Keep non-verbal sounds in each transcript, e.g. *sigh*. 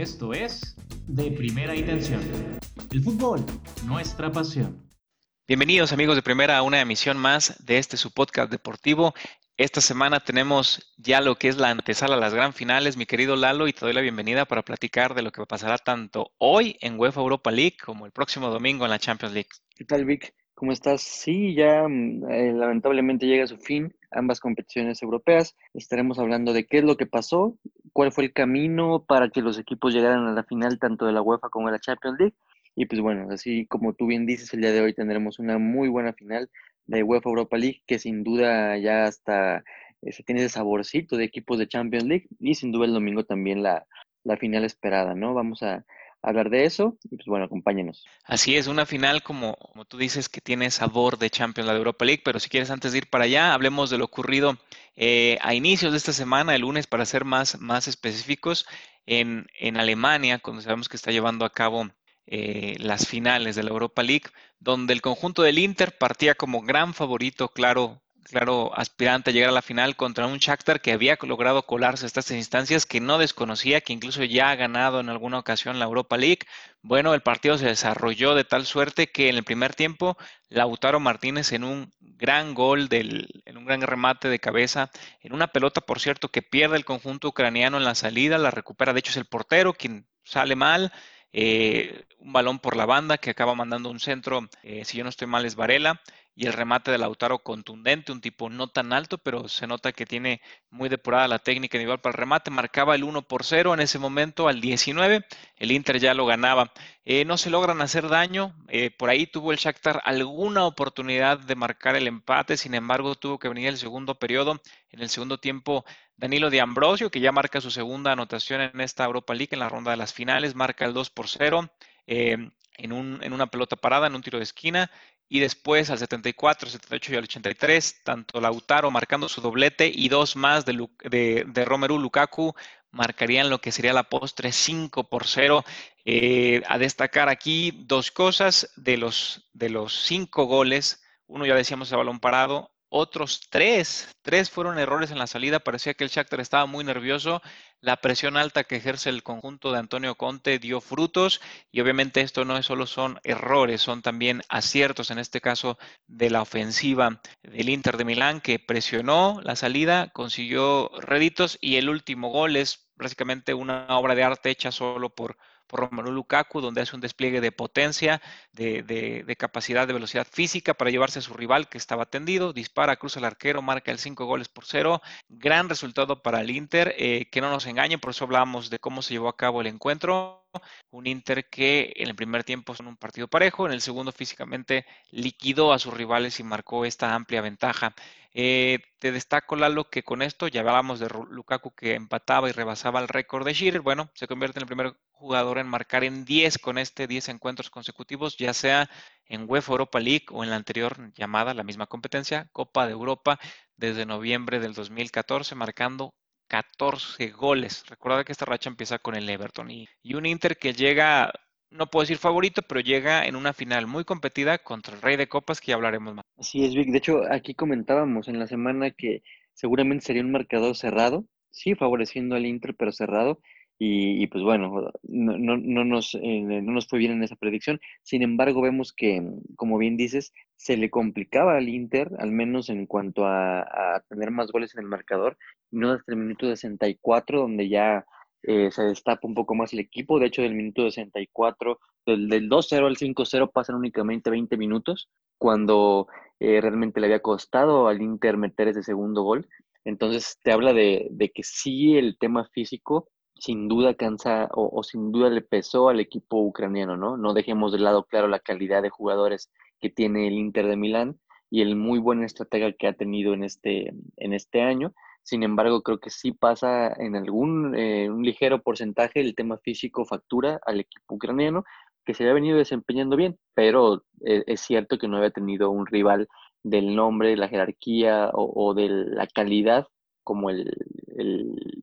Esto es De Primera Intención. El fútbol, nuestra pasión. Bienvenidos amigos de Primera a una emisión más de este su podcast deportivo. Esta semana tenemos ya lo que es la antesala a las gran finales, mi querido Lalo, y te doy la bienvenida para platicar de lo que pasará tanto hoy en UEFA Europa League como el próximo domingo en la Champions League. ¿Qué tal, Vic? ¿Cómo estás? Sí, ya mm, eh, lamentablemente llega a su fin ambas competiciones europeas. Estaremos hablando de qué es lo que pasó, cuál fue el camino para que los equipos llegaran a la final tanto de la UEFA como de la Champions League. Y pues bueno, así como tú bien dices, el día de hoy tendremos una muy buena final de UEFA Europa League que sin duda ya hasta eh, se tiene ese saborcito de equipos de Champions League y sin duda el domingo también la, la final esperada, ¿no? Vamos a, hablar de eso y pues bueno, acompáñenos. Así es, una final como, como tú dices que tiene sabor de Champions, la de Europa League, pero si quieres antes de ir para allá, hablemos de lo ocurrido eh, a inicios de esta semana, el lunes para ser más, más específicos, en, en Alemania, cuando sabemos que está llevando a cabo eh, las finales de la Europa League, donde el conjunto del Inter partía como gran favorito, claro, claro aspirante a llegar a la final contra un Shakhtar que había logrado colarse a estas instancias, que no desconocía, que incluso ya ha ganado en alguna ocasión la Europa League. Bueno, el partido se desarrolló de tal suerte que en el primer tiempo Lautaro Martínez en un gran gol, del, en un gran remate de cabeza, en una pelota, por cierto, que pierde el conjunto ucraniano en la salida, la recupera, de hecho es el portero quien sale mal. Eh, un balón por la banda que acaba mandando un centro, eh, si yo no estoy mal, es Varela y el remate de Lautaro contundente, un tipo no tan alto, pero se nota que tiene muy depurada la técnica individual para el remate. Marcaba el 1 por 0 en ese momento al 19, el Inter ya lo ganaba. Eh, no se logran hacer daño, eh, por ahí tuvo el Shakhtar alguna oportunidad de marcar el empate, sin embargo tuvo que venir el segundo periodo. En el segundo tiempo, Danilo de Ambrosio, que ya marca su segunda anotación en esta Europa League en la ronda de las finales, marca el 2 por 0. Eh, en, un, en, una pelota parada, en un tiro de esquina, y después al 74, 78 y al 83, tanto Lautaro marcando su doblete y dos más de, de, de Lukaku marcarían lo que sería la postre 5 por 0. Eh, a destacar aquí dos cosas de los, de los cinco goles. Uno ya decíamos el balón parado, otros tres, tres fueron errores en la salida. Parecía que el Shakhtar estaba muy nervioso. La presión alta que ejerce el conjunto de Antonio Conte dio frutos y obviamente esto no solo son errores, son también aciertos, en este caso de la ofensiva del Inter de Milán que presionó la salida, consiguió réditos y el último gol es básicamente una obra de arte hecha solo por por Romelu Lukaku, donde hace un despliegue de potencia, de, capacidad de velocidad física para llevarse a su rival que estaba tendido, dispara, cruza el arquero, marca el 5 goles por cero. Gran resultado para el Inter, eh, que no nos engañen, por eso hablábamos de cómo se llevó a cabo el encuentro. Un Inter que en el primer tiempo son un partido parejo, en el segundo físicamente liquidó a sus rivales y marcó esta amplia ventaja. Eh, te destaco, Lalo, que con esto ya hablábamos de Lukaku que empataba y rebasaba el récord de Shearer. Bueno, se convierte en el primer jugador en marcar en 10 con este 10 encuentros consecutivos, ya sea en UEFA Europa League o en la anterior llamada, la misma competencia, Copa de Europa, desde noviembre del 2014, marcando 14 goles. Recuerda que esta racha empieza con el Everton y, y un Inter que llega no puedo decir favorito, pero llega en una final muy competida contra el Rey de Copas, que ya hablaremos más. Así es, Vic. De hecho, aquí comentábamos en la semana que seguramente sería un marcador cerrado, sí, favoreciendo al Inter, pero cerrado. Y, pues bueno, no, no, nos, eh, no nos fue bien en esa predicción. Sin embargo, vemos que, como bien dices, se le complicaba al Inter, al menos en cuanto a, a tener más goles en el marcador, no hasta el minuto 64, donde ya eh, se destapa un poco más el equipo. De hecho, del minuto 64, del, del 2-0 al 5-0 pasan únicamente 20 minutos, cuando eh, realmente le había costado al Inter meter ese segundo gol. Entonces, te habla de, de que sí el tema físico sin duda cansa o, o, sin duda le pesó al equipo ucraniano, ¿no? No dejemos de lado, claro, la calidad de jugadores que tiene el Inter de Milán y el muy buen estratega que ha tenido en este, en este año, sin embargo, creo que sí pasa en algún eh, un ligero porcentaje el tema físico factura al equipo ucraniano, que se había venido desempeñando bien, pero eh, es cierto que no había tenido un rival del nombre, la jerarquía o, de la calidad como el,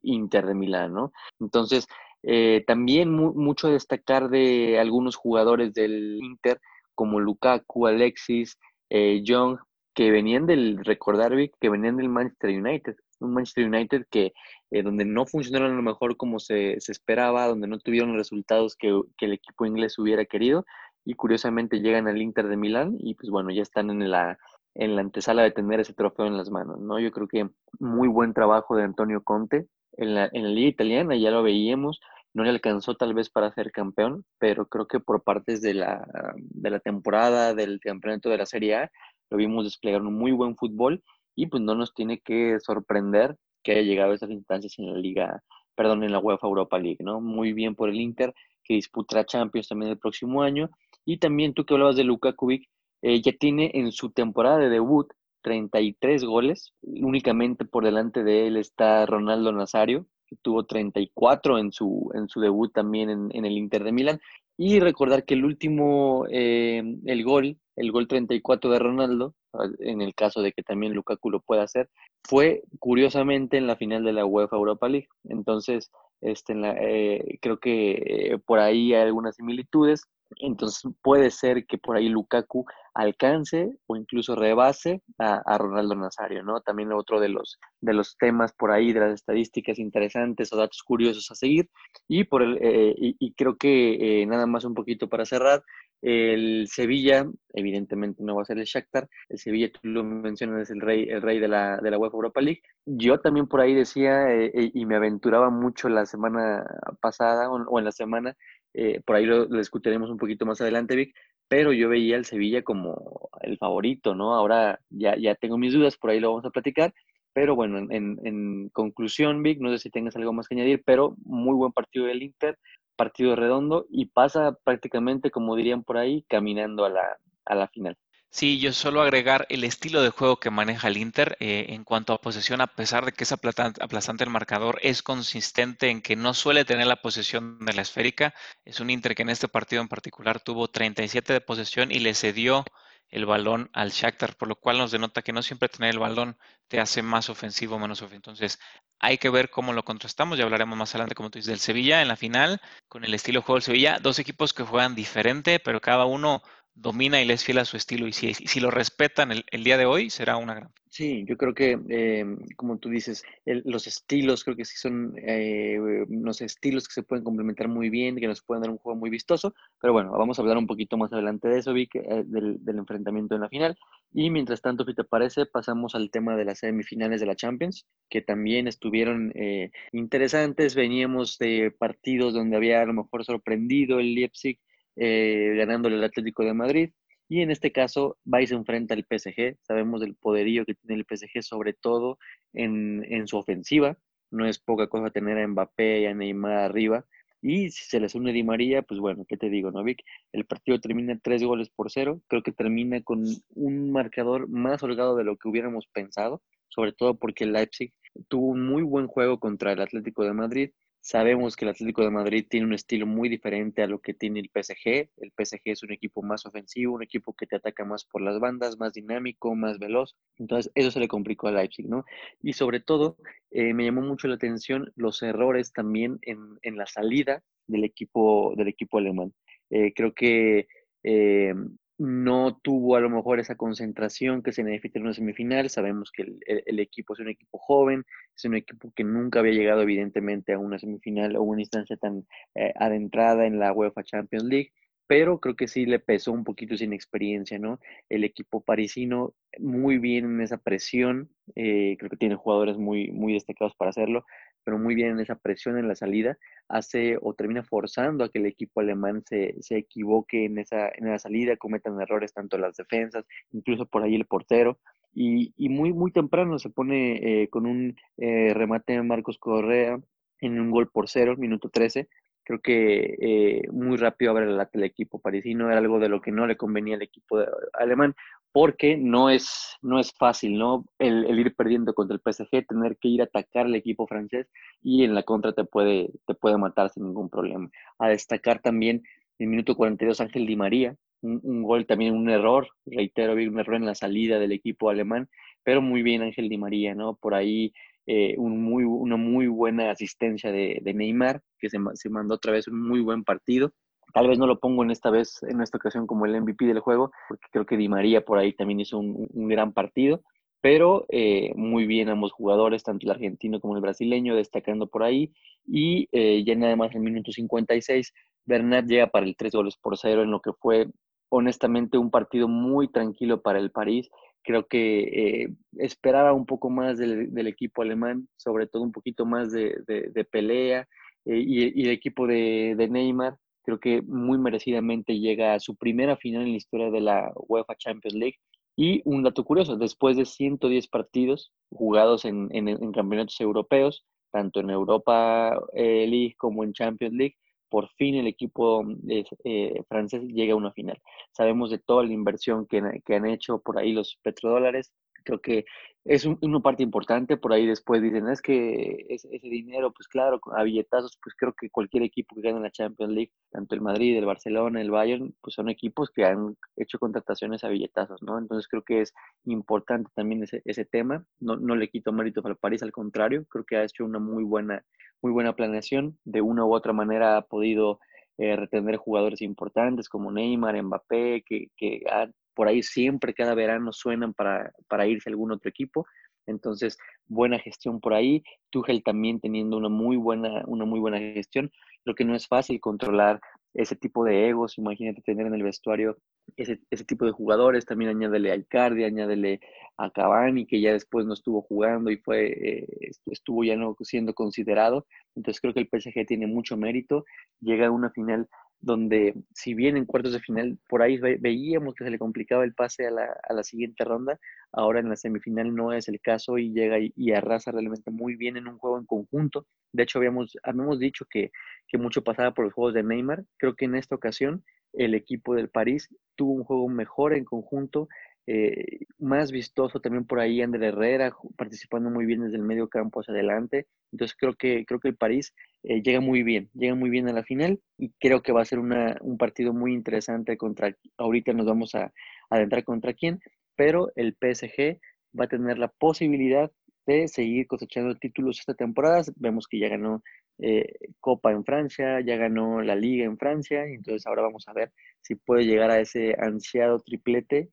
Inter de Milán, ¿no? Entonces, eh, también mucho a destacar de algunos jugadores del Inter, como Lukaku, Alexis, Young, que venían del, recordar, que venían del Manchester United un Manchester United que eh, donde no funcionaron a lo mejor como se, esperaba, donde no tuvieron los resultados que, que, el equipo inglés hubiera querido y curiosamente llegan al Inter de Milán y pues bueno, ya están en la, en la antesala de tener ese trofeo en las manos, ¿no? Yo creo que muy buen trabajo de Antonio Conte en la, en la liga italiana, ya lo veíamos, no le alcanzó tal vez para ser campeón, pero creo que por partes de la, de la temporada, del campeonato de la Serie A, lo vimos desplegar un muy buen fútbol y pues no nos tiene que sorprender que haya llegado a esas instancias en la liga, perdón, en la UEFA Europa League, ¿no? Muy bien por el Inter, que disputará Champions también el próximo año. Y también tú que hablabas de Lukaku, eh, ya tiene en su temporada de debut 33 goles, únicamente por delante de él está Ronaldo Nazario, que tuvo 34 en su, en su debut también en, en el Inter de Milán. Y recordar que el último, eh, el gol, el gol 34 de Ronaldo, en el caso de que también Lukaku lo pueda hacer, fue curiosamente en la final de la UEFA Europa League. Entonces, este, eh, creo que eh, por ahí hay algunas similitudes. Entonces puede ser que por ahí Lukaku alcance o incluso rebase a, Ronaldo Nazario, ¿no? También otro de los, de los temas por ahí, de las estadísticas interesantes o datos curiosos a seguir. Y, por el, eh, y, creo que eh, nada más un poquito para cerrar, el Sevilla, evidentemente no va a ser el Shakhtar, el Sevilla, tú lo mencionas, es el rey, el rey de la, de la UEFA Europa League. Yo también por ahí decía, eh, y me aventuraba mucho la semana pasada o en la semana, eh, por ahí lo, discutiremos un poquito más adelante, Vic, pero yo veía al Sevilla como el favorito, ¿no? Ahora ya, ya tengo mis dudas, por ahí lo vamos a platicar, pero bueno, en, en, conclusión, Vic, no sé si tengas algo más que añadir, pero muy buen partido del Inter, partido redondo y pasa prácticamente, como dirían por ahí, caminando a la, a la final. Sí, yo solo agregar el estilo de juego que maneja el Inter eh, en cuanto a posesión, a pesar de que es aplastante el marcador, es consistente en que no suele tener la posesión de la esférica. Es un Inter que en este partido en particular tuvo 37 de posesión y le cedió el balón al Shakhtar, por lo cual nos denota que no siempre tener el balón te hace más ofensivo o menos ofensivo. Entonces, hay que ver cómo lo contrastamos. Ya hablaremos más adelante, como tú dices, del Sevilla en la final, con el estilo de juego del Sevilla. Dos equipos que juegan diferente, pero cada uno domina y les fiel a su estilo. Y si, si lo respetan el, día de hoy, será una gran. Sí, yo creo que, eh, como tú dices, los estilos creo que sí son eh, unos estilos que se pueden complementar muy bien, que nos pueden dar un juego muy vistoso. Pero bueno, vamos a hablar un poquito más adelante de eso, Vic, eh, del, del, enfrentamiento en la final. Y mientras tanto, si te parece, pasamos al tema de las semifinales de la Champions, que también estuvieron eh, interesantes. Veníamos de partidos donde había a lo mejor sorprendido el Leipzig eh, ganándole el Atlético de Madrid. Y en este caso, Vais enfrenta al PSG. Sabemos del poderío que tiene el PSG, sobre todo en, en su ofensiva. No es poca cosa tener a Mbappé y a Neymar arriba. Y si se les une Di María, pues bueno, ¿qué te digo, Novik? El partido termina tres goles por cero. Creo que termina con un marcador más holgado de lo que hubiéramos pensado, sobre todo porque Leipzig tuvo un muy buen juego contra el Atlético de Madrid. Sabemos que el Atlético de Madrid tiene un estilo muy diferente a lo que tiene el PSG. El PSG es un equipo más ofensivo, un equipo que te ataca más por las bandas, más dinámico, más veloz. Entonces, eso se le complicó a Leipzig, ¿no? Y sobre todo, eh, me llamó mucho la atención los errores también en, en la salida del equipo, del equipo alemán. Eh, creo que eh, no tuvo a lo mejor esa concentración que se necesita en una semifinal. Sabemos que el, equipo es un equipo joven, es un equipo que nunca había llegado evidentemente a una semifinal o una instancia tan eh, adentrada en la UEFA Champions League, pero creo que sí le pesó un poquito sin experiencia, ¿no? El equipo parisino muy bien en esa presión, eh, creo que tiene jugadores muy, muy destacados para hacerlo, pero muy bien en esa presión en la salida, hace o termina forzando a que el equipo alemán se, se equivoque en esa, en la salida, cometan errores tanto las defensas, incluso por ahí el portero. Y, y muy, muy temprano se pone eh, con un eh, remate de Marcos Correa en un gol por cero, minuto 13, creo que eh, muy rápido abre el, el equipo parisino, era algo de lo que no le convenía al equipo alemán, porque no es, no es fácil, ¿no? El, ir perdiendo contra el PSG, tener que ir a atacar al equipo francés y en la contra te puede, te puede matar sin ningún problema. A destacar también el minuto 42 Ángel Di María, un, un, gol también, un error, reitero, un error en la salida del equipo alemán, pero muy bien Ángel Di María, ¿no? Por ahí eh, un muy, una muy buena asistencia de, de Neymar, que se, se, mandó otra vez un muy buen partido. Tal vez no lo pongo en esta vez, en esta ocasión, como el MVP del juego, porque creo que Di María por ahí también hizo un, un gran partido. pero eh, muy bien ambos jugadores, tanto el argentino como el brasileño, destacando por ahí. Y eh, ya nada más el minuto 56, Bernat llega para el 3 goles por cero en lo que fue honestamente un partido muy tranquilo para el París. Creo que eh, esperaba un poco más del, equipo alemán, sobre todo un poquito más de, pelea. y, y, el equipo de, Neymar, creo que muy merecidamente llega a su primera final en la historia de la UEFA Champions League. Y un dato curioso, después de 110 partidos jugados en, en, campeonatos europeos, tanto en Europa eh, League como en Champions League, por fin el equipo eh, francés llega a una final. Sabemos de toda la inversión que, que han hecho por ahí los petrodólares, creo que es una parte importante, por ahí después dicen, es que ese, dinero, pues claro, a billetazos, pues creo que cualquier equipo que gane la Champions League, tanto el Madrid, el Barcelona, el Bayern, pues son equipos que han hecho contrataciones a billetazos, ¿no? Entonces creo que es importante también ese, ese tema, no, no le quito mérito al París, al contrario, creo que ha hecho una muy buena, muy buena planeación, de una u otra manera ha podido eh, retener jugadores importantes como Neymar, Mbappé, que, que han por ahí siempre cada verano suenan para, para irse a algún otro equipo. Entonces, buena gestión por ahí. Tuchel también teniendo una muy buena, una muy buena gestión. Creo que no es fácil controlar ese tipo de egos. Imagínate tener en el vestuario ese, ese tipo de jugadores. También añádele a Icardi, añádele a Cavani, que ya después no estuvo jugando y fue, eh, estuvo ya no siendo considerado. Entonces creo que el PSG tiene mucho mérito. Llega a una final donde si bien en cuartos de final por ahí veíamos que se le complicaba el pase a la, siguiente ronda, ahora en la semifinal no es el caso y llega y, arrasa realmente muy bien en un juego en conjunto. De hecho, habíamos, habíamos dicho que, que mucho pasaba por los juegos de Neymar. Creo que en esta ocasión el equipo del París tuvo un juego mejor en conjunto, eh, más vistoso también por ahí André Herrera participando muy bien desde el medio campo hacia adelante. Entonces creo que, creo que el París eh, llega muy bien, llega muy bien a la final y creo que va a ser una, un partido muy interesante contra, ahorita nos vamos a, a adentrar contra quién, pero el PSG va a tener la posibilidad de seguir cosechando títulos esta temporada. Vemos que ya ganó eh, Copa en Francia, ya ganó la Liga en Francia, entonces ahora vamos a ver si puede llegar a ese ansiado triplete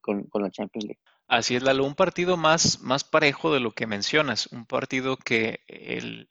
con, la Champions League. Así es, Lalo, un partido más, más parejo de lo que mencionas, un partido que el,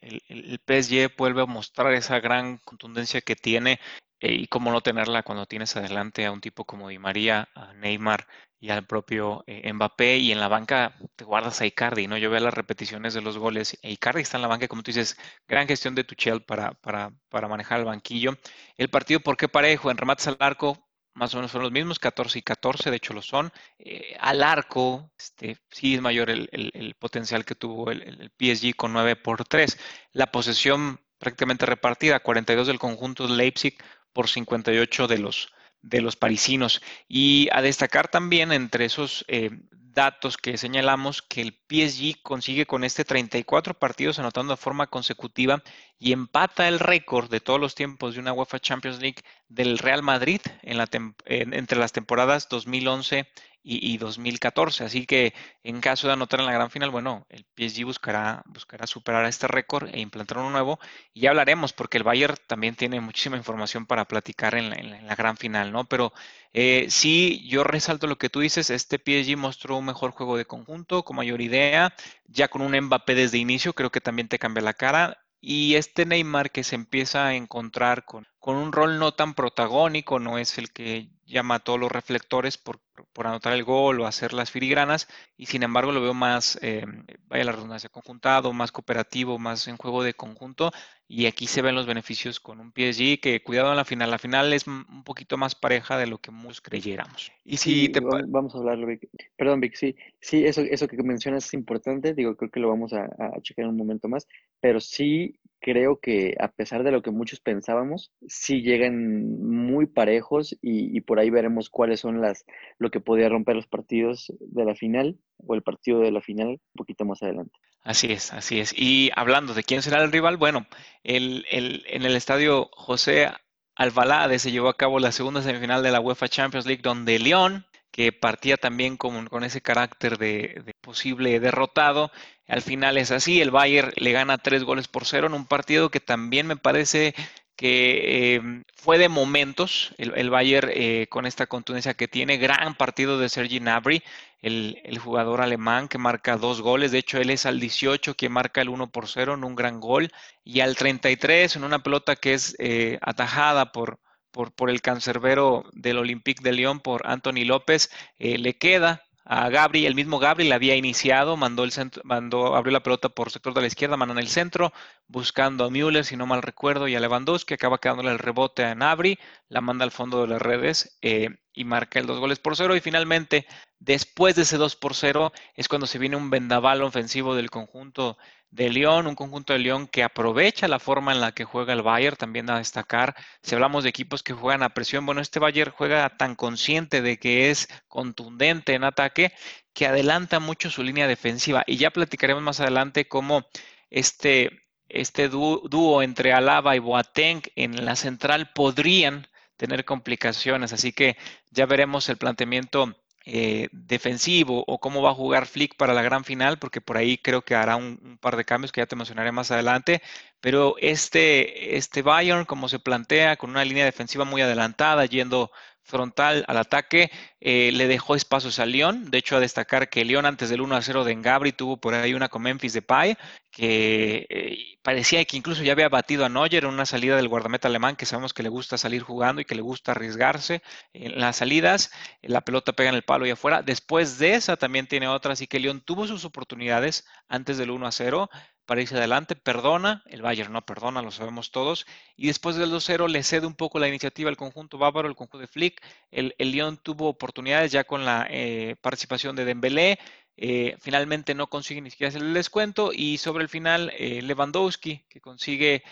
PSG vuelve a mostrar esa gran contundencia que tiene y cómo no tenerla cuando tienes adelante a un tipo como Di María, a Neymar y al propio eh, Mbappé y en la banca te guardas a Icardi, ¿no? Yo veo las repeticiones de los goles e Icardi está en la banca, como tú dices, gran gestión de Tuchel para, para, para manejar el banquillo. El partido, ¿por qué parejo? En remates al arco, más o menos son los mismos, 14 y 14, de hecho lo son. Eh, al arco, este, sí es mayor el, el, potencial que tuvo el, el, PSG con 9 por 3. La posesión prácticamente repartida, 42 del conjunto de Leipzig, por 58 de los, de los parisinos. Y a destacar también entre esos eh, datos que señalamos que el PSG consigue con este 34 partidos anotando de forma consecutiva y empata el récord de todos los tiempos de una UEFA Champions League del Real Madrid en la entre las temporadas 2011 y, 2014. Así que en caso de anotar en la gran final, bueno, el PSG buscará, buscará superar este récord e implantar uno nuevo. Y ya hablaremos, porque el Bayern también tiene muchísima información para platicar en la, gran final, ¿no? Pero eh, sí, yo resalto lo que tú dices, este PSG mostró un mejor juego de conjunto, con mayor idea, ya con un Mbappé desde inicio, creo que también te cambia la cara. Y este Neymar que se empieza a encontrar con, con un rol no tan protagónico, no es el que llama a todos los reflectores por, por anotar el gol o hacer las filigranas, y sin embargo lo veo más, eh, vaya la redundancia, conjuntado, más cooperativo, más en juego de conjunto, y aquí se ven los beneficios con un PSG que, cuidado en la final, la final es un poquito más pareja de lo que muchos creyéramos. Y si te... Vamos a hablarlo, Vic. Perdón, Vic, sí, sí, eso, eso que mencionas es importante, digo, creo que lo vamos a, a checar en un momento más, pero sí creo que a pesar de lo que muchos pensábamos, sí llegan muy parejos y, por ahí veremos cuáles son las lo que podría romper los partidos de la final o el partido de la final un poquito más adelante. Así es, así es. Y hablando de quién será el rival, bueno, el, el, en el estadio José Alvalade se llevó a cabo la segunda semifinal de la UEFA Champions League, donde León que partía también con, ese carácter de, posible derrotado. Al final es así, el Bayern le gana tres goles por cero en un partido que también me parece que em, fue de momentos el, Bayern eh, con esta contundencia que tiene. Gran partido de Sergi Gnabry, el, jugador alemán que marca dos goles. De hecho, él es al 18 que marca el 1 por 0 en un gran gol. Y al 33 en una pelota que es eh, atajada por, por, por, el cancerbero del Olympique de Lyon, por Anthony López, eh, le queda a Gabri, el mismo Gabri la había iniciado, mandó el centro, mandó, abrió la pelota por sector de la izquierda, mandó en el centro, buscando a Müller, si no mal recuerdo, y a Lewandowski, acaba quedándole el rebote a Nabri, la manda al fondo de las redes eh, y marca el dos goles por cero. Y finalmente, después de ese 2 por 0, es cuando se viene un vendaval ofensivo del conjunto de León, un conjunto de León que aprovecha la forma en la que juega el Bayern, también a destacar. Si hablamos de equipos que juegan a presión, bueno, este Bayern juega tan consciente de que es contundente en ataque que adelanta mucho su línea defensiva. Y ya platicaremos más adelante cómo este, este dúo, entre Alaba y Boateng en la central podrían tener complicaciones. Así que ya veremos el planteamiento eh, defensivo o cómo va a jugar Flick para la gran final, porque por ahí creo que hará un, par de cambios que ya te mencionaré más adelante. Pero este, este Bayern, como se plantea, con una línea defensiva muy adelantada, yendo frontal al ataque, eh, le dejó espacios a León. De hecho, a destacar que León antes del 1 a 0 de Engabri tuvo por ahí una con Memphis de Pai, que eh, parecía que incluso ya había batido a Neuer en una salida del guardameta alemán, que sabemos que le gusta salir jugando y que le gusta arriesgarse en las salidas. La pelota pega en el palo y afuera. Después de esa también tiene otra, así que León tuvo sus oportunidades antes del 1 a 0 para irse adelante, perdona, el Bayern no perdona, lo sabemos todos, y después del 2-0 le cede un poco la iniciativa al conjunto bávaro, el conjunto de Flick, el, el Lyon tuvo oportunidades ya con la eh, participación de Dembélé, eh, finalmente no consigue ni siquiera hacer el descuento y sobre el final eh, Lewandowski que consigue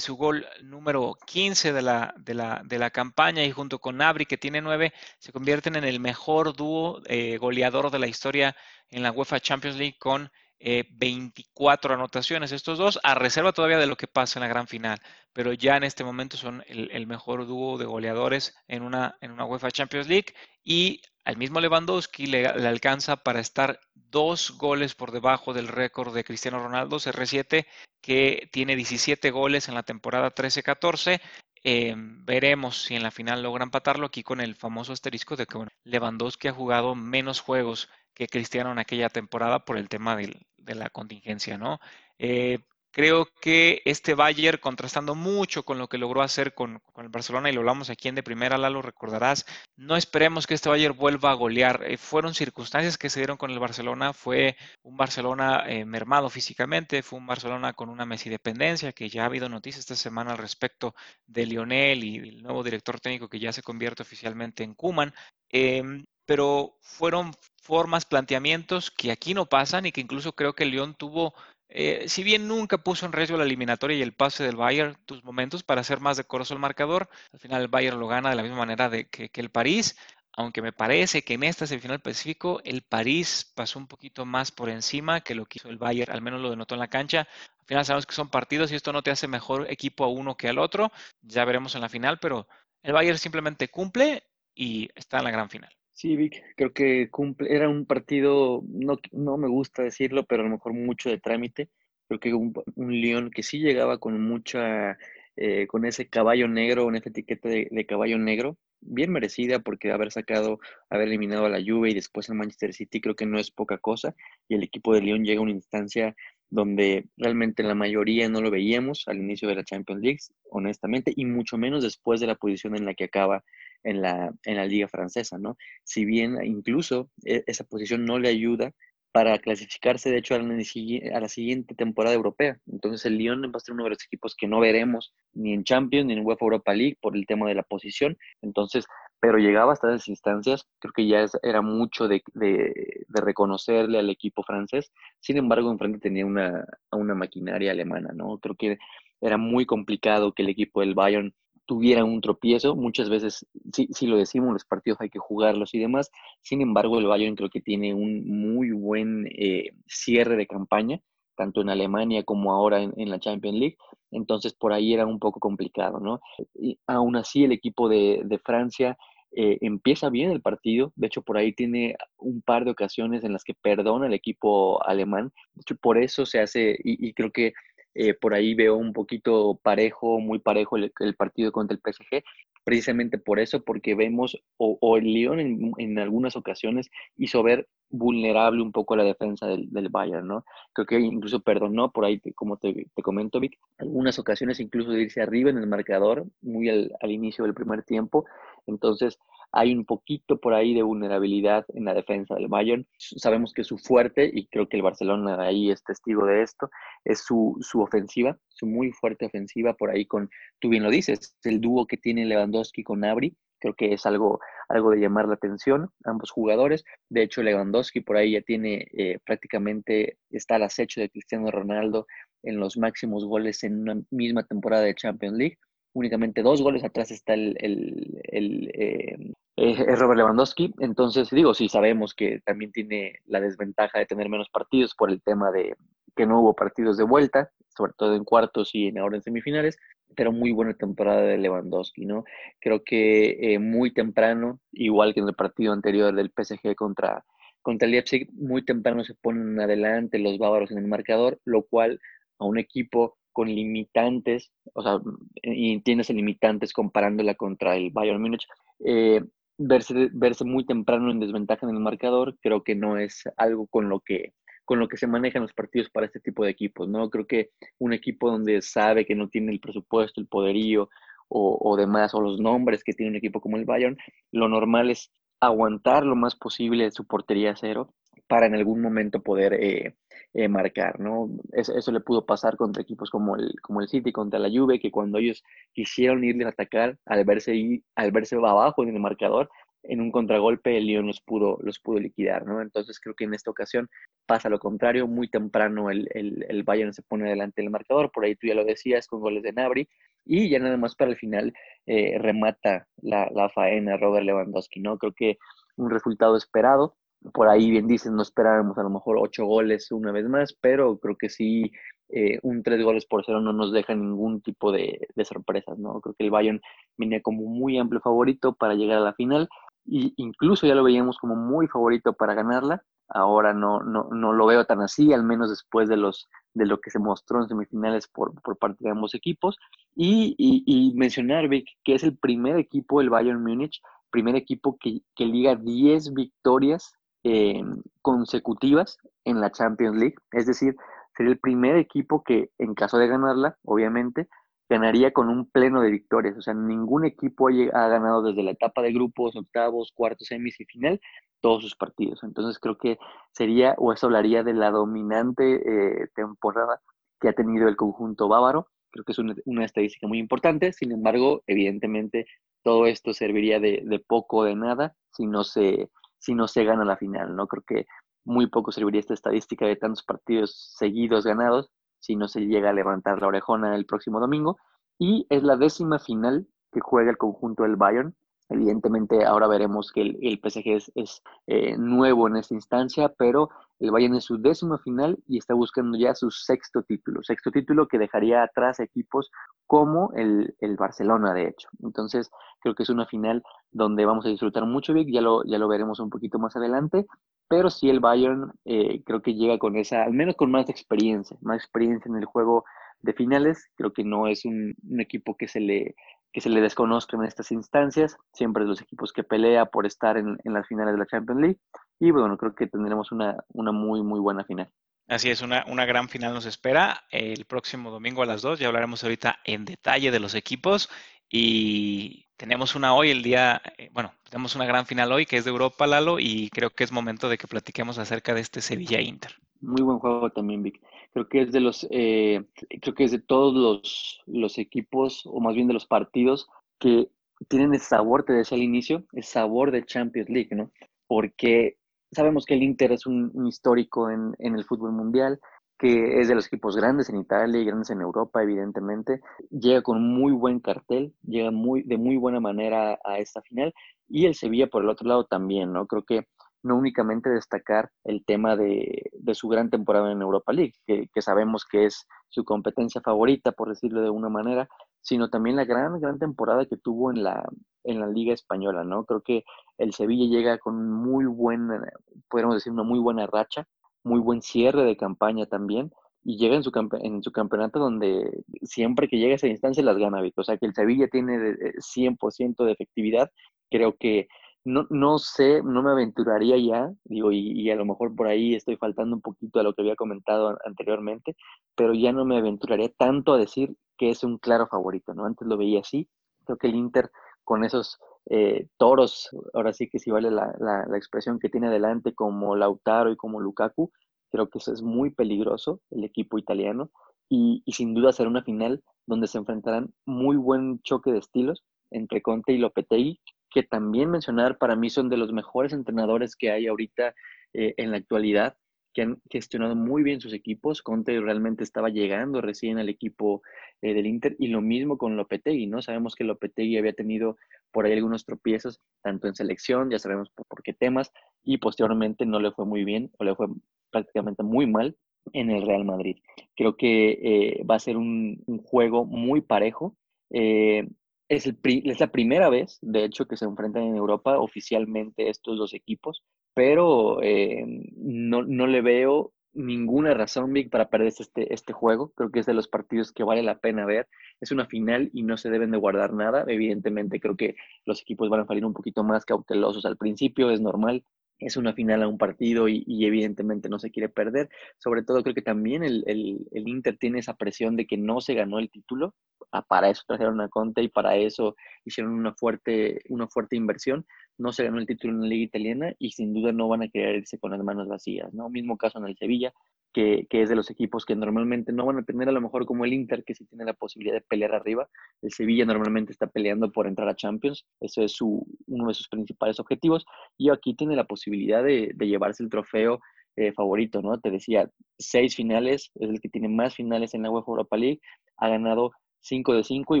su gol número 15 de la, de, la, de la, campaña y junto con Nabri que tiene 9 se convierten en el mejor dúo goleador de la historia en la UEFA Champions League con 24 eh, anotaciones estos dos, a reserva todavía de lo que pasa en la gran final, pero ya en este momento son el, mejor dúo de goleadores en una, en una UEFA Champions League y al mismo Lewandowski le, alcanza para estar dos goles por debajo del récord de Cristiano Ronaldo, CR7, que tiene 17 goles en la temporada 13-14. Em, veremos si en la final logra empatarlo aquí con el famoso asterisco de que Lewandowski ha jugado menos juegos que Cristiano en aquella temporada por el tema de la contingencia, ¿no? Eh, creo que este Bayern, contrastando mucho con lo que logró hacer con, el Barcelona, y lo hablamos aquí en de primera, Lalo, recordarás, no esperemos que este Bayern vuelva a golear. Eh, fueron circunstancias que se dieron con el Barcelona, fue un Barcelona eh, mermado físicamente, fue un Barcelona con una Messi dependencia, que ya ha habido noticias esta semana al respecto de Lionel y el nuevo director técnico que ya se convierte oficialmente en Kuman. Em, pero fueron formas, planteamientos que aquí no pasan y que incluso creo que León tuvo, eh, si bien nunca puso en riesgo la eliminatoria y el pase del Bayern, tus momentos para hacer más decoroso el marcador, al final el Bayern lo gana de la misma manera de que, el París, aunque me parece que en esta semifinal Pacífico el París pasó un poquito más por encima que lo que hizo el Bayern, al menos lo denotó en la cancha. Al final sabemos que son partidos y esto no te hace mejor equipo a uno que al otro, ya veremos en la final, pero el Bayern simplemente cumple y está en la gran final. Sí, Vic, creo que cumple, era un partido, no, no me gusta decirlo, pero a lo mejor mucho de trámite. Creo que un, un León que sí llegaba con mucha, eh, con ese caballo negro, con esa etiqueta de, caballo negro, bien merecida porque haber sacado, haber eliminado a la Juve y después al Manchester City creo que no es poca cosa. Y el equipo de León llega a una instancia donde realmente la mayoría no lo veíamos al inicio de la Champions League, honestamente, y mucho menos después de la posición en la que acaba en la, en la liga francesa, ¿no? Si bien incluso e, esa posición no le ayuda para clasificarse, de hecho, a la, siguiente temporada europea. Entonces el Lyon va a ser uno de los equipos que no veremos ni en Champions ni en UEFA Europa League por el tema de la posición. Entonces, pero llegaba hasta esas instancias, creo que ya era mucho de, de, reconocerle al equipo francés. Sin embargo, enfrente tenía una, una maquinaria alemana, ¿no? Creo que era muy complicado que el equipo del Bayern tuviera un tropiezo. Muchas veces, sí, sí lo decimos, los partidos hay que jugarlos y demás. Sin embargo, el Bayern creo que tiene un muy buen eh, cierre de campaña, tanto en Alemania como ahora en, la Champions League. Entonces, por ahí era un poco complicado, ¿no? Y aún así, el equipo de, Francia eh, empieza bien el partido. De hecho, por ahí tiene un par de ocasiones en las que perdona el equipo alemán. De hecho, por eso se hace, y creo que eh, por ahí veo un poquito parejo, muy parejo el, partido contra el PSG, precisamente por eso, porque vemos, o, el Lyon en, algunas ocasiones hizo ver vulnerable un poco la defensa del, Bayern, ¿no? Creo que incluso perdonó por ahí, como te, comento, Vic, algunas ocasiones incluso de irse arriba en el marcador, muy al, al inicio del primer tiempo. Entonces, hay un poquito por ahí de vulnerabilidad en la defensa del Bayern. Sabemos que su fuerte, y creo que el Barcelona ahí es testigo de esto, es su, su ofensiva, su muy fuerte ofensiva por ahí con, tú bien lo dices, el dúo que tiene Lewandowski con Abri, creo que es algo, algo de llamar la atención, ambos jugadores. De hecho, Lewandowski por ahí ya tiene eh, prácticamente, está al acecho de Cristiano Ronaldo en los máximos goles en una misma temporada de Champions League únicamente dos goles atrás está el, el, eh, eh, Robert Lewandowski. Entonces, digo, sí sabemos que también tiene la desventaja de tener menos partidos por el tema de que no hubo partidos de vuelta, sobre todo en cuartos y en ahora en semifinales, pero muy buena temporada de Lewandowski, ¿no? Creo que eh, muy temprano, igual que en el partido anterior del PSG contra, contra el Leipzig, muy temprano se ponen adelante los bávaros en el marcador, lo cual a un equipo con limitantes, o sea, y tienes limitantes comparándola contra el Bayern Múnich, eh, verse, verse muy temprano en desventaja en el marcador, creo que no es algo con lo que con lo que se manejan los partidos para este tipo de equipos, ¿no? Creo que un equipo donde sabe que no tiene el presupuesto, el poderío o, o demás, o los nombres que tiene un equipo como el Bayern, lo normal es aguantar lo más posible su portería cero para en algún momento poder eh, eh, marcar, ¿no? Eso, eso, le pudo pasar contra equipos como el, como el City, contra la Juve, que cuando ellos quisieron irles a atacar, al verse, al verse abajo en el marcador, en un contragolpe el Lyon los pudo, los pudo liquidar, ¿no? Entonces creo que en esta ocasión pasa lo contrario, muy temprano el, el, el Bayern se pone delante del marcador, por ahí tú ya lo decías, con goles de Nabri, y ya nada más para el final eh, remata la, la faena Robert Lewandowski, ¿no? Creo que un resultado esperado, por ahí bien dicen, no esperábamos a lo mejor ocho goles una vez más, pero creo que sí, eh, un tres goles por cero no nos deja ningún tipo de, sorpresas, ¿no? Creo que el Bayern venía como muy amplio favorito para llegar a la final, e incluso ya lo veíamos como muy favorito para ganarla. Ahora no, no, no lo veo tan así, al menos después de, los, de lo que se mostró en semifinales por, por parte de ambos equipos. Y, y, y mencionar, Vic, que es el primer equipo, el Bayern Múnich, primer equipo que, que liga 10 victorias eh, consecutivas en la Champions League. Es decir, sería el primer equipo que, en caso de ganarla, obviamente, ganaría con un pleno de victorias. O sea, ningún equipo ha ganado desde la etapa de grupos, octavos, cuartos, semis y final todos sus partidos. Entonces creo que sería, o eso hablaría de la dominante eh, temporada que ha tenido el conjunto bávaro. Creo que es una, estadística muy importante. Sin embargo, evidentemente, todo esto serviría de, de poco o de nada si no se si no se gana la final, ¿no? Creo que muy poco serviría esta estadística de tantos partidos seguidos ganados si no se llega a levantar la orejona el próximo domingo. Y es la décima final que juega el conjunto del Bayern Evidentemente ahora veremos que el, PSG es, eh, nuevo en esta instancia, pero el Bayern es su décima final y está buscando ya su sexto título, sexto título que dejaría atrás equipos como el, Barcelona, de hecho. Entonces creo que es una final donde vamos a disfrutar mucho, Vic, ya lo, ya lo veremos un poquito más adelante, pero sí el Bayern eh, creo que llega con esa, al menos con más experiencia, más experiencia en el juego de finales, creo que no es un equipo que se le que se le desconozcan en estas instancias, siempre los equipos que pelea por estar en, las finales de la Champions League. Y bueno, creo que tendremos una, una muy, muy buena final. Así es, una, una, gran final nos espera el próximo domingo a las 2. Ya hablaremos ahorita en detalle de los equipos. Y tenemos una hoy, el día, eh, bueno, tenemos una gran final hoy que es de Europa, Lalo, y creo que es momento de que platiquemos acerca de este Sevilla Inter. Muy buen juego también, Vic. Creo que es de los, eh, creo que es de todos los, los equipos, o más bien de los partidos, que tienen el sabor, te decía al inicio, el sabor de Champions League, ¿no? Porque sabemos que el Inter es un, histórico en, en, el fútbol mundial, que es de los equipos grandes en Italia y grandes en Europa, evidentemente. Llega con muy buen cartel, llega muy, de muy buena manera a esta final. Y el Sevilla, por el otro lado, también, ¿no? Creo que no únicamente destacar el tema de, su gran temporada en Europa League, que, sabemos que es su competencia favorita, por decirlo de una manera, sino también la gran, gran temporada que tuvo en la, en la Liga Española, ¿no? Creo que el Sevilla llega con muy buena, podríamos decir, una muy buena racha, muy buen cierre de campaña también, y llega en su, en su campeonato donde siempre que llega a esa instancia las gana, Vic. O sea, que el Sevilla tiene 100% de efectividad. Creo que no, no sé, no me aventuraría ya, digo, y, a lo mejor por ahí estoy faltando un poquito a lo que había comentado anteriormente, pero ya no me aventuraría tanto a decir que es un claro favorito, ¿no? Antes lo veía así. Creo que el Inter con esos eh, toros, ahora sí que si vale la, la, expresión que tiene adelante como Lautaro y como Lukaku, creo que eso es muy peligroso, el equipo italiano, y, y, sin duda será una final donde se enfrentarán muy buen choque de estilos entre Conte y Lopetegui, que también mencionar para mí son de los mejores entrenadores que hay ahorita eh, en la actualidad que han gestionado muy bien sus equipos. Conte realmente estaba llegando recién al equipo eh, del Inter y lo mismo con Lopetegui, ¿no? Sabemos que Lopetegui había tenido por ahí algunos tropiezos, tanto en selección, ya sabemos por, qué temas, y posteriormente no le fue muy bien o le fue prácticamente muy mal en el Real Madrid. Creo que eh, va a ser un, juego muy parejo. Eh, es, es, la primera vez, de hecho, que se enfrentan en Europa oficialmente estos dos equipos pero eh, no, no, le veo ninguna razón, Vic, para perder este, este juego. Creo que es de los partidos que vale la pena ver. Es una final y no se deben de guardar nada. Evidentemente, creo que los equipos van a salir un poquito más cautelosos al principio, es normal es una final a un partido y, evidentemente no se quiere perder. Sobre todo creo que también el, el, Inter tiene esa presión de que no se ganó el título. Ah, para eso trajeron a Conte y para eso hicieron una fuerte, una fuerte inversión. No se ganó el título en la liga italiana y sin duda no van a querer irse con las manos vacías. ¿no? Mismo caso en el Sevilla que, es de los equipos que normalmente no van a tener a lo mejor como el Inter, que sí tiene la posibilidad de pelear arriba. El Sevilla normalmente está peleando por entrar a Champions, eso es su, uno de sus principales objetivos, y aquí tiene la posibilidad de, llevarse el trofeo eh, favorito, ¿no? Te decía, seis finales, es el que tiene más finales en la UEFA Europa League, ha ganado 5 de 5 y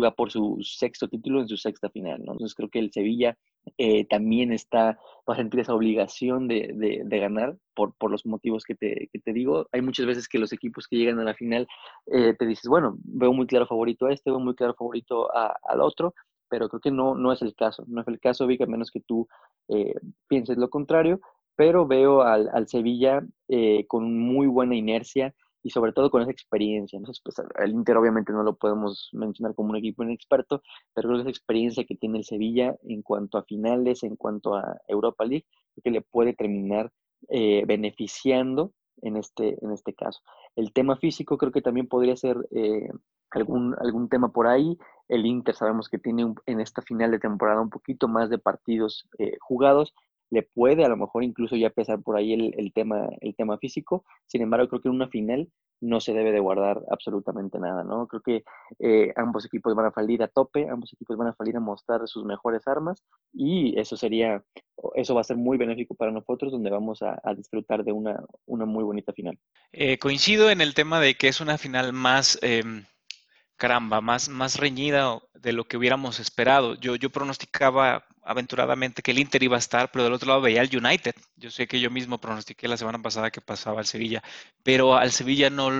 va por su sexto título en su sexta final, ¿no? Entonces creo que el Sevilla eh, también está, va a sentir esa obligación de, de, ganar por, por, los motivos que te, que te, digo. Hay muchas veces que los equipos que llegan a la final eh, te dices, bueno, veo muy claro favorito a este, veo muy claro favorito a, al otro, pero creo que no, no es el caso. No es el caso, Vic, a menos que tú eh, pienses lo contrario, pero veo al, al Sevilla con muy buena inercia y sobre todo con esa experiencia. Entonces, pues el Inter obviamente no lo podemos mencionar como un equipo inexperto, pero creo que esa experiencia que tiene el Sevilla en cuanto a finales, en cuanto a Europa League, creo que le puede terminar eh, beneficiando en este, en este caso. El tema físico creo que también podría ser eh, algún, algún tema por ahí. El Inter sabemos que tiene en esta final de temporada un poquito más de partidos eh, jugados le puede a lo mejor incluso ya pesar por ahí el, tema, el tema físico. Sin embargo, creo que en una final no se debe de guardar absolutamente nada, ¿no? Creo que eh, ambos equipos van a salir a tope, ambos equipos van a salir a mostrar sus mejores armas y eso sería, eso va a ser muy benéfico para nosotros, donde vamos a, disfrutar de una, una, muy bonita final. Eh, coincido en el tema de que es una final más... Em, caramba, más, más reñida de lo que hubiéramos esperado. Yo, yo pronosticaba aventuradamente que el Inter iba a estar, pero del otro lado veía el United. Yo sé que yo mismo pronostiqué la semana pasada que pasaba al Sevilla, pero al Sevilla no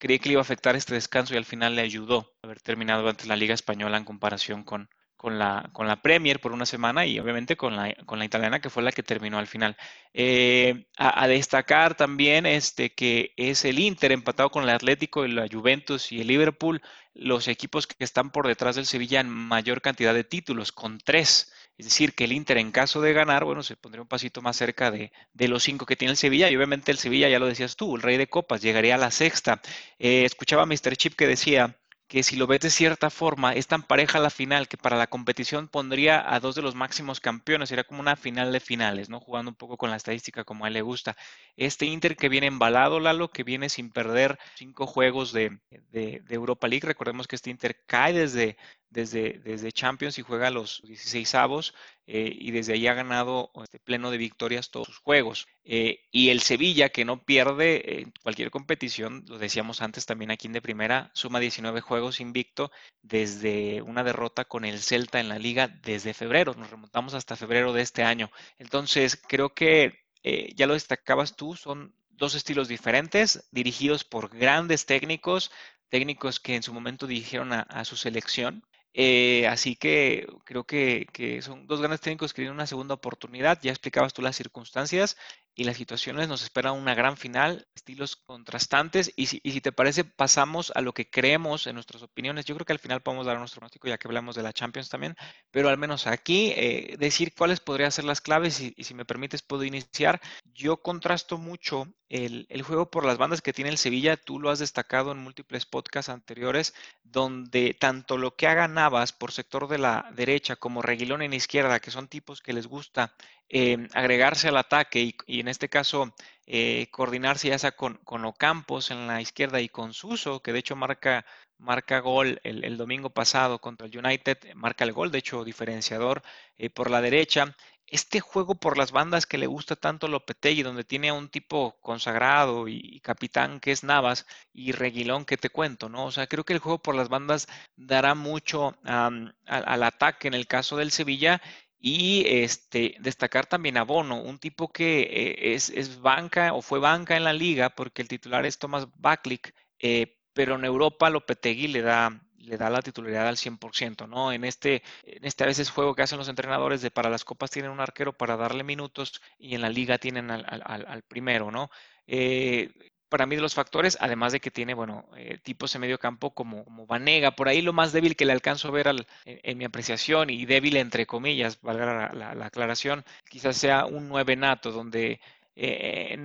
creí que le iba a afectar este descanso y al final le ayudó haber terminado antes la Liga Española en comparación con, con la, con la Premier por una semana y obviamente con la, con la italiana que fue la que terminó al final. Eh, a, destacar también este, que es el Inter empatado con el Atlético, la Juventus y el Liverpool, los equipos que están por detrás del Sevilla en mayor cantidad de títulos, con tres. Es decir, que el Inter en caso de ganar, bueno, se pondría un pasito más cerca de, de los cinco que tiene el Sevilla y obviamente el Sevilla, ya lo decías tú, el rey de copas, llegaría a la sexta. Eh, escuchaba a Mr. Chip que decía que si lo ves de cierta forma, es tan pareja la final que para la competición pondría a dos de los máximos campeones, sería como una final de finales, ¿no? Jugando un poco con la estadística como a él le gusta. Este Inter que viene embalado, Lalo, que viene sin perder cinco juegos de, de, de Europa League, recordemos que este Inter cae desde, desde, desde Champions y juega los 16 avos eh, y desde ahí ha ganado este pleno de victorias todos sus juegos. Eh, y el Sevilla, que no pierde en cualquier competición, lo decíamos antes también aquí en de primera, suma 19 juegos invicto desde una derrota con el Celta en la liga desde febrero. Nos remontamos hasta febrero de este año. Entonces, creo que eh, ya lo destacabas tú, son dos estilos diferentes, dirigidos por grandes técnicos, técnicos que en su momento dirigieron a su selección eh, así que Creo que, que, son dos grandes técnicos que tienen una segunda oportunidad. Ya explicabas tú las circunstancias y las situaciones. Nos espera una gran final, estilos contrastantes. Y si, y si te parece, pasamos a lo que creemos en nuestras opiniones. Yo creo que al final podemos dar nuestro pronóstico ya que hablamos de la Champions también. Pero al menos aquí, eh, decir cuáles podrían ser las claves. Y, si me permites, puedo iniciar. Yo contrasto mucho el, el juego por las bandas que tiene el Sevilla. Tú lo has destacado en múltiples podcasts anteriores, donde tanto lo que haga Navas por sector de la derecha como Reguilón en izquierda, que son tipos que les gusta eh, agregarse al ataque y, en este caso eh, coordinarse ya sea con, con, Ocampos en la izquierda y con Suso, que de hecho marca, marca gol el, el, domingo pasado contra el United, marca el gol, de hecho diferenciador eh, por la derecha. Este juego por las bandas que le gusta tanto Lopetegui, donde tiene a un tipo consagrado y, y capitán que es Navas y Reguilón que te cuento, ¿no? O sea, creo que el juego por las bandas dará mucho um, al, al ataque en el caso del Sevilla y este, destacar también a Bono, un tipo que eh, es, es, banca o fue banca en la liga, porque el titular es Thomas Baklik, eh, pero en Europa Lopetegui le da, le da la titularidad al 100%, ¿no? En este, en este a veces juego que hacen los entrenadores de para las copas tienen un arquero para darle minutos y en la liga tienen al, al, al primero, ¿no? Eh, para mí de los factores, además de que tiene, bueno, eh, tipos en medio campo como, como Vanega, por ahí lo más débil que le alcanzo a ver al, en, mi apreciación, y débil entre comillas, valga la, la, la aclaración, quizás sea un 9 nato, donde eh,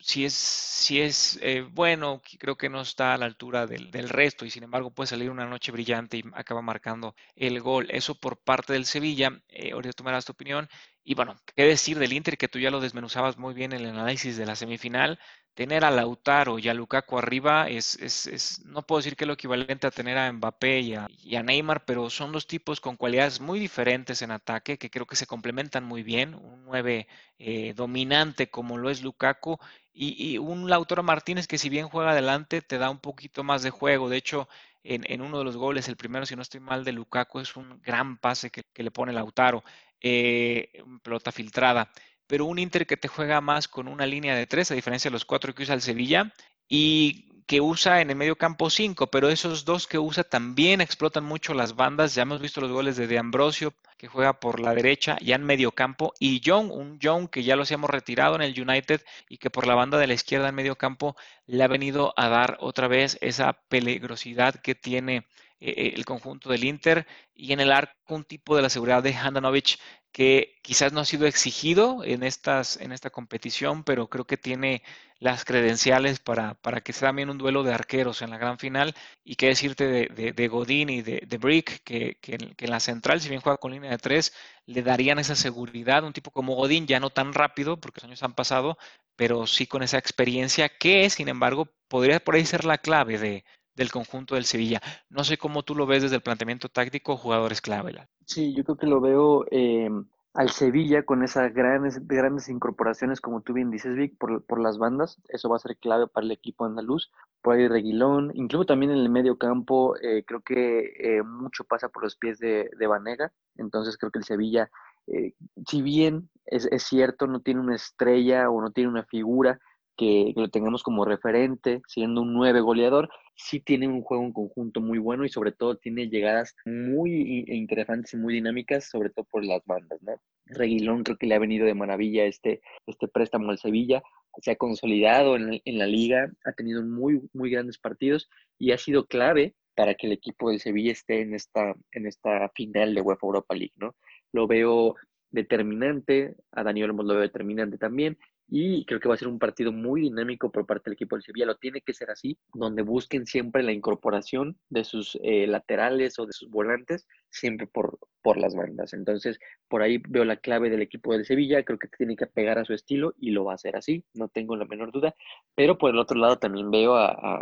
si es, si es eh, bueno, creo que no está a la altura del, del, resto y sin embargo puede salir una noche brillante y acaba marcando el gol. Eso por parte del Sevilla. Eh, ahorita tomarás tu opinión. Y bueno, qué decir del Inter, que tú ya lo desmenuzabas muy bien en el análisis de la semifinal. Tener a Lautaro y a Lukaku arriba es, es, es no puedo decir que es lo equivalente a tener a Mbappé y a, Neymar, pero son dos tipos con cualidades muy diferentes en ataque que creo que se complementan muy bien. Un 9 eh, dominante como lo es Lukaku y, un Lautaro Martínez que si bien juega adelante te da un poquito más de juego. De hecho, en, en uno de los goles, el primero, si no estoy mal, de Lukaku es un gran pase que, que le pone Lautaro eh, pelota filtrada. Pero un Inter que te juega más con una línea de tres, a diferencia de los cuatro que usa el Sevilla, y que usa en el medio campo cinco, pero esos dos que usa también explotan mucho las bandas. Ya hemos visto los goles de De Ambrosio, que juega por la derecha, ya en medio campo, y John, un John que ya lo hemos retirado en el United y que por la banda de la izquierda en medio campo le ha venido a dar otra vez esa peligrosidad que tiene eh, el conjunto del Inter y en el arco un tipo de la seguridad de Handanovic que quizás no ha sido exigido en, estas, en esta competición, pero creo que tiene las credenciales para, para que sea también un duelo de arqueros en la gran final. Y qué decirte de, de, Godín y de, de Brick, que, que, que, en la central, si bien juega con línea de tres, le darían esa seguridad. Un tipo como Godín, ya no tan rápido, porque los años han pasado, pero sí con esa experiencia que, sin embargo, podría por ahí ser la clave de, del conjunto del Sevilla. No sé cómo tú lo ves desde el planteamiento táctico, jugadores clave. Sí, yo creo que lo veo eh, al Sevilla con esas grandes, grandes incorporaciones, como tú bien dices, Vic, por, por, las bandas. Eso va a ser clave para el equipo andaluz. Por ahí Reguilón, incluso también en el medio campo, eh, creo que eh, mucho pasa por los pies de, de Vanega. Entonces creo que el Sevilla, eh, si bien es, es cierto, no tiene una estrella o no tiene una figura, que, que, lo tengamos como referente, siendo un nueve goleador, sí tiene un juego en conjunto muy bueno y sobre todo tiene llegadas muy interesantes y muy dinámicas, sobre todo por las bandas, ¿no? Reguilón creo que le ha venido de maravilla este, este préstamo al Sevilla, se ha consolidado en, en la liga, ha tenido muy, muy grandes partidos y ha sido clave para que el equipo del Sevilla esté en esta, en esta final de UEFA Europa League, ¿no? Lo veo determinante, a Daniel Olmos lo veo determinante también, y creo que va a ser un partido muy dinámico por parte del equipo del Sevilla. Lo tiene que ser así, donde busquen siempre la incorporación de sus eh, laterales o de sus volantes, siempre por, por las bandas. Entonces, por ahí veo la clave del equipo del Sevilla. Creo que tiene que pegar a su estilo y lo va a hacer así, no tengo la menor duda. Pero por el otro lado también veo a,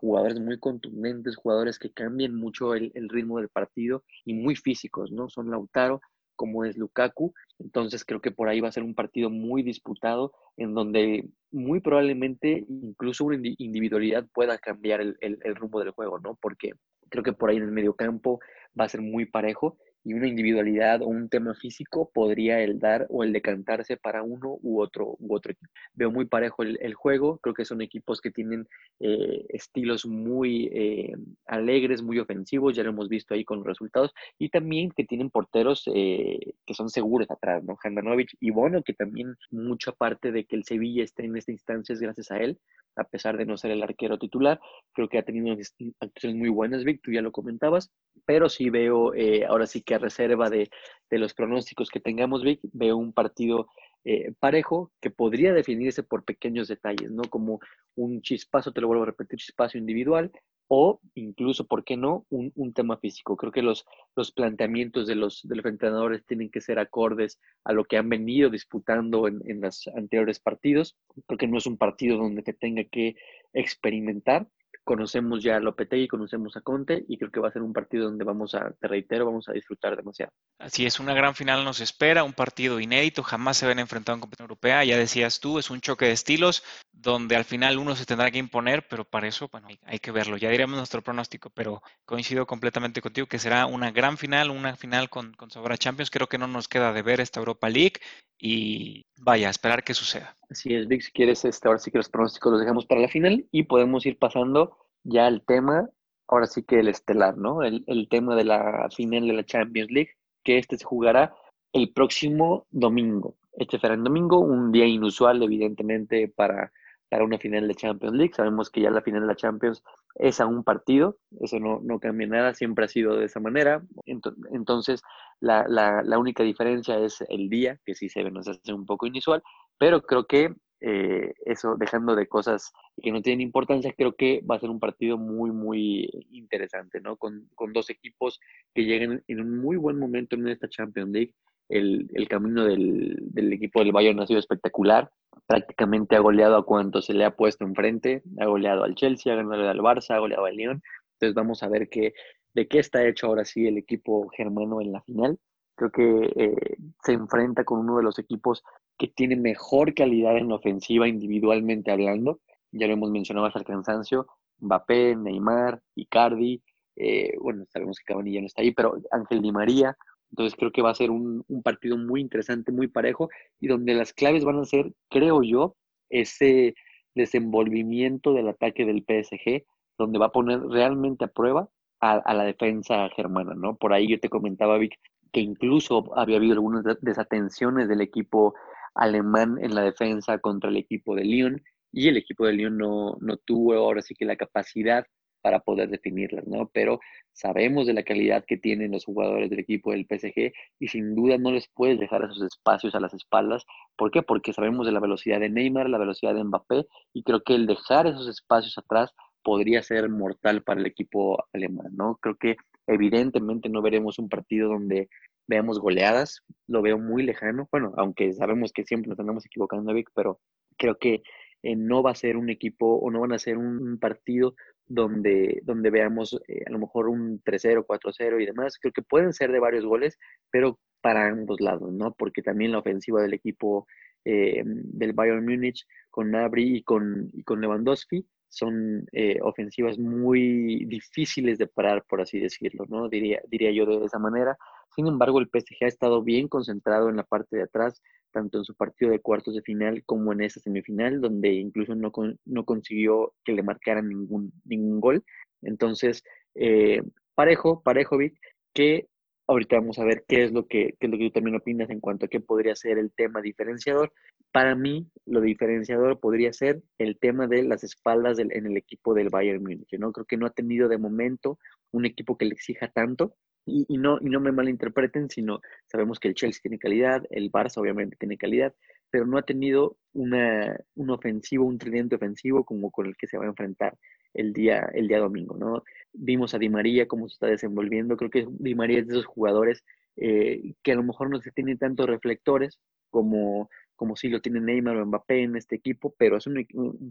jugadores muy contundentes, jugadores que cambian mucho el, el ritmo del partido y muy físicos, ¿no? Son Lautaro, como es Lukaku. Entonces creo que por ahí va a ser un partido muy disputado en donde muy probablemente incluso una individualidad pueda cambiar el, rumbo del juego, ¿no? Porque creo que por ahí en el medio campo va a ser muy parejo y una individualidad o un tema físico podría el dar o el decantarse para uno u otro, u otro equipo. Veo muy parejo el, juego, creo que son equipos que tienen eh, estilos muy eh, alegres, muy ofensivos, ya lo hemos visto ahí con los resultados, y también que tienen porteros eh, que son seguros atrás, ¿no? Handanovic y Bono, que también mucha parte de que el Sevilla esté en esta instancia es gracias a él, a pesar de no ser el arquero titular, creo que ha tenido actuaciones muy buenas, Vic, tú ya lo comentabas, pero sí veo, ahora sí que reserva de, los pronósticos que tengamos, Vic, veo un partido eh, parejo que podría definirse por pequeños detalles, ¿no? Como un chispazo, te lo vuelvo a repetir, chispazo individual o incluso, ¿por qué no?, un, tema físico. Creo que los, planteamientos de los, entrenadores tienen que ser acordes a lo que han venido disputando en, en los anteriores partidos, porque no es un partido donde te tenga que experimentar, conocemos ya a Lopetegui, conocemos a Conte y creo que va a ser un partido donde vamos a, te reitero, vamos a disfrutar demasiado. Así es, una gran final nos espera, un partido inédito, jamás se ven enfrentado en competición europea, ya decías tú, es un choque de estilos donde al final uno se tendrá que imponer, pero para eso, bueno, hay, que verlo, ya diremos nuestro pronóstico, pero coincido completamente contigo que será una gran final, una final con, con sabor a Champions, creo que no nos queda de ver esta Europa League y vaya, a esperar que suceda. Así es, Vic, si quieres, este, ahora sí que los pronósticos los dejamos para la final y podemos ir pasando ya al tema, ahora sí que el estelar, ¿no? El, tema de la final de la Champions League, que este se jugará el próximo domingo. Este será el domingo, un día inusual, evidentemente, para, para una final de Champions League. Sabemos que ya la final de la Champions es a un partido, eso no, no cambia nada, siempre ha sido de esa manera. Entonces, la, la, única diferencia es el día, que sí se nos hace un poco inusual, pero creo que eh, eso, dejando de cosas que no tienen importancia, creo que va a ser un partido muy, muy interesante, ¿no? Con, con dos equipos que lleguen en un muy buen momento en esta Champions League. El, el camino del, del, equipo del Bayern ha sido espectacular. Prácticamente ha goleado a cuanto se le ha puesto enfrente. Ha goleado al Chelsea, ha ganado al Barça, ha goleado al Lyon. Entonces vamos a ver qué, de qué está hecho ahora sí el equipo germano en la final. Creo que eh, se enfrenta con uno de los equipos que tiene mejor calidad en la ofensiva individualmente hablando. Ya lo hemos mencionado hasta el cansancio. Mbappé, Neymar, Icardi. Eh, bueno, sabemos que Cavani ya no está ahí, pero Ángel Di María. Entonces creo que va a ser un, un partido muy interesante, muy parejo y donde las claves van a ser, creo yo, ese desenvolvimiento del ataque del PSG, donde va a poner realmente a prueba a, la defensa germana, ¿no? Por ahí yo te comentaba, Vic, que incluso había habido algunas desatenciones del equipo alemán en la defensa contra el equipo de Lyon y el equipo de Lyon no, no tuvo ahora sí que la capacidad para poder definirlas, ¿no? Pero sabemos de la calidad que tienen los jugadores del equipo del PSG y sin duda no les puedes dejar esos espacios a las espaldas. ¿Por qué? Porque sabemos de la velocidad de Neymar, la velocidad de Mbappé y creo que el dejar esos espacios atrás podría ser mortal para el equipo alemán, ¿no? Creo que evidentemente no veremos un partido donde veamos goleadas, lo veo muy lejano, bueno, aunque sabemos que siempre nos andamos equivocando, Vic, pero creo que eh, no va a ser un equipo o no van a ser un, partido donde, donde veamos eh, a lo mejor un 3-0, 4-0 y demás. Creo que pueden ser de varios goles, pero para ambos lados, ¿no? Porque también la ofensiva del equipo eh, del Bayern Múnich con Nabri y con, y con Lewandowski son eh, ofensivas muy difíciles de parar, por así decirlo, ¿no? Diría, diría yo de esa manera. Sin embargo, el PSG ha estado bien concentrado en la parte de atrás, tanto en su partido de cuartos de final como en esa semifinal, donde incluso no, consiguió que le marcaran ningún, ningún gol. Entonces, eh, parejo, parejo, Vic, que ahorita vamos a ver qué es lo que, qué es lo que tú también opinas en cuanto a qué podría ser el tema diferenciador. Para mí, lo diferenciador podría ser el tema de las espaldas en el equipo del Bayern Múnich. ¿no? Creo que no ha tenido de momento un equipo que le exija tanto. Y, no, y no me malinterpreten, sino sabemos que el Chelsea tiene calidad, el Barça obviamente tiene calidad, pero no ha tenido una, un ofensivo, un tridente ofensivo como con el que se va a enfrentar el día, el día domingo. ¿no? Vimos a Di María cómo se está desenvolviendo. Creo que Di María es de esos jugadores eh, que a lo mejor no se tienen tantos reflectores como como si lo tiene Neymar o Mbappé en este equipo, pero es un,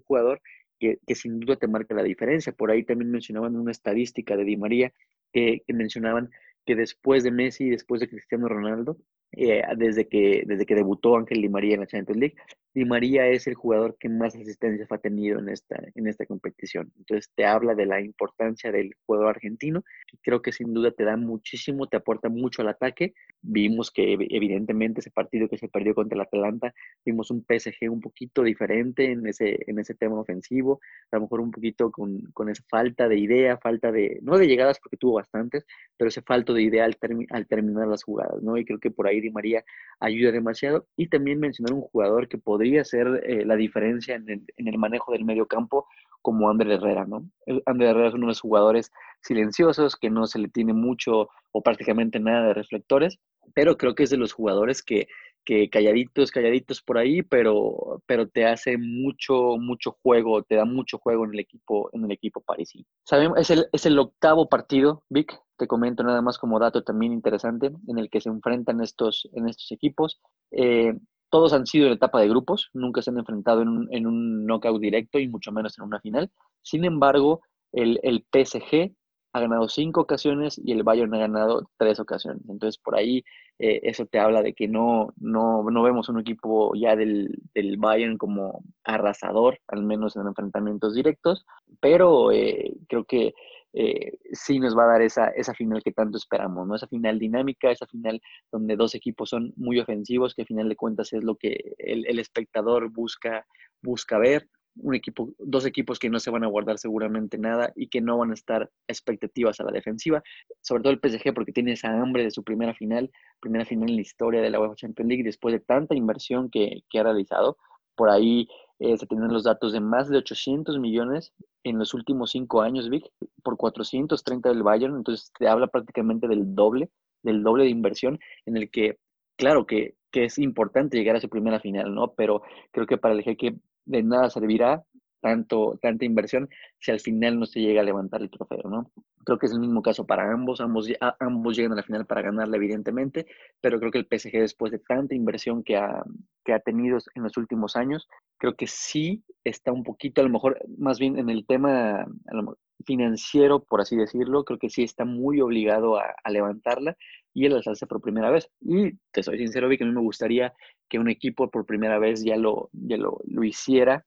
jugador que, sin duda te marca la diferencia. Por ahí también mencionaban una estadística de Di María que, mencionaban que después de Messi y después de Cristiano Ronaldo, eh, desde, que, desde que debutó Ángel Di María en la Champions League. Di María es el jugador que más asistencias ha tenido en esta, en esta competición. Entonces te habla de la importancia del jugador argentino y creo que sin duda te da muchísimo, te aporta mucho al ataque. Vimos que evidentemente ese partido que se perdió contra el Atalanta, vimos un PSG un poquito diferente en ese, en ese tema ofensivo, a lo mejor un poquito con, con esa falta de idea, falta de, no de llegadas porque tuvo bastantes, pero ese falto de idea al, al terminar las jugadas, ¿no? Y creo que por ahí Di María ayuda demasiado. Y también mencionar un jugador que podría podría ser eh, la diferencia en el, manejo del medio campo como André Herrera, ¿no? André Herrera es uno de los jugadores silenciosos que no se le tiene mucho o prácticamente nada de reflectores, pero creo que es de los jugadores que, que calladitos, calladitos por ahí, pero, pero te hace mucho, mucho juego, te da mucho juego en el equipo, en el equipo parisino. Sabemos, es el, es el octavo partido, Vic, te comento nada más como dato también interesante, en el que se enfrentan estos, en estos equipos. Eh, todos han sido en etapa de grupos, nunca se han enfrentado en un, en un knockout directo y mucho menos en una final. Sin embargo, el, PSG ha ganado cinco ocasiones y el Bayern ha ganado tres ocasiones. Entonces, por ahí eh, eso te habla de que no, no, no vemos un equipo ya del, del, Bayern como arrasador, al menos en enfrentamientos directos, pero eh, creo que eh, sí nos va a dar esa, esa final que tanto esperamos, ¿no? Esa final dinámica, esa final donde dos equipos son muy ofensivos, que al final de cuentas es lo que el, el espectador busca, busca ver un equipo, dos equipos que no se van a guardar seguramente nada y que no van a estar expectativas a la defensiva, sobre todo el PSG porque tiene esa hambre de su primera final, primera final en la historia de la UEFA Champions League después de tanta inversión que, que ha realizado. Por ahí eh, se tienen los datos de más de 800 millones en los últimos cinco años, Vic, por 430 del Bayern, entonces te habla prácticamente del doble, del doble de inversión en el que, claro que, que es importante llegar a su primera final, ¿no? Pero creo que para el jeque de nada servirá tanto, tanta inversión si al final no se llega a levantar el trofeo, ¿no? Creo que es el mismo caso para ambos, ambos, ambos llegan a la final para ganarla, evidentemente, pero creo que el PSG, después de tanta inversión que ha, que ha tenido en los últimos años, creo que sí está un poquito, a lo mejor, más bien en el tema financiero, por así decirlo, creo que sí está muy obligado a, levantarla y las hace por primera vez. Y te soy sincero, vi que a mí me gustaría que un equipo por primera vez ya lo, ya lo, lo hiciera.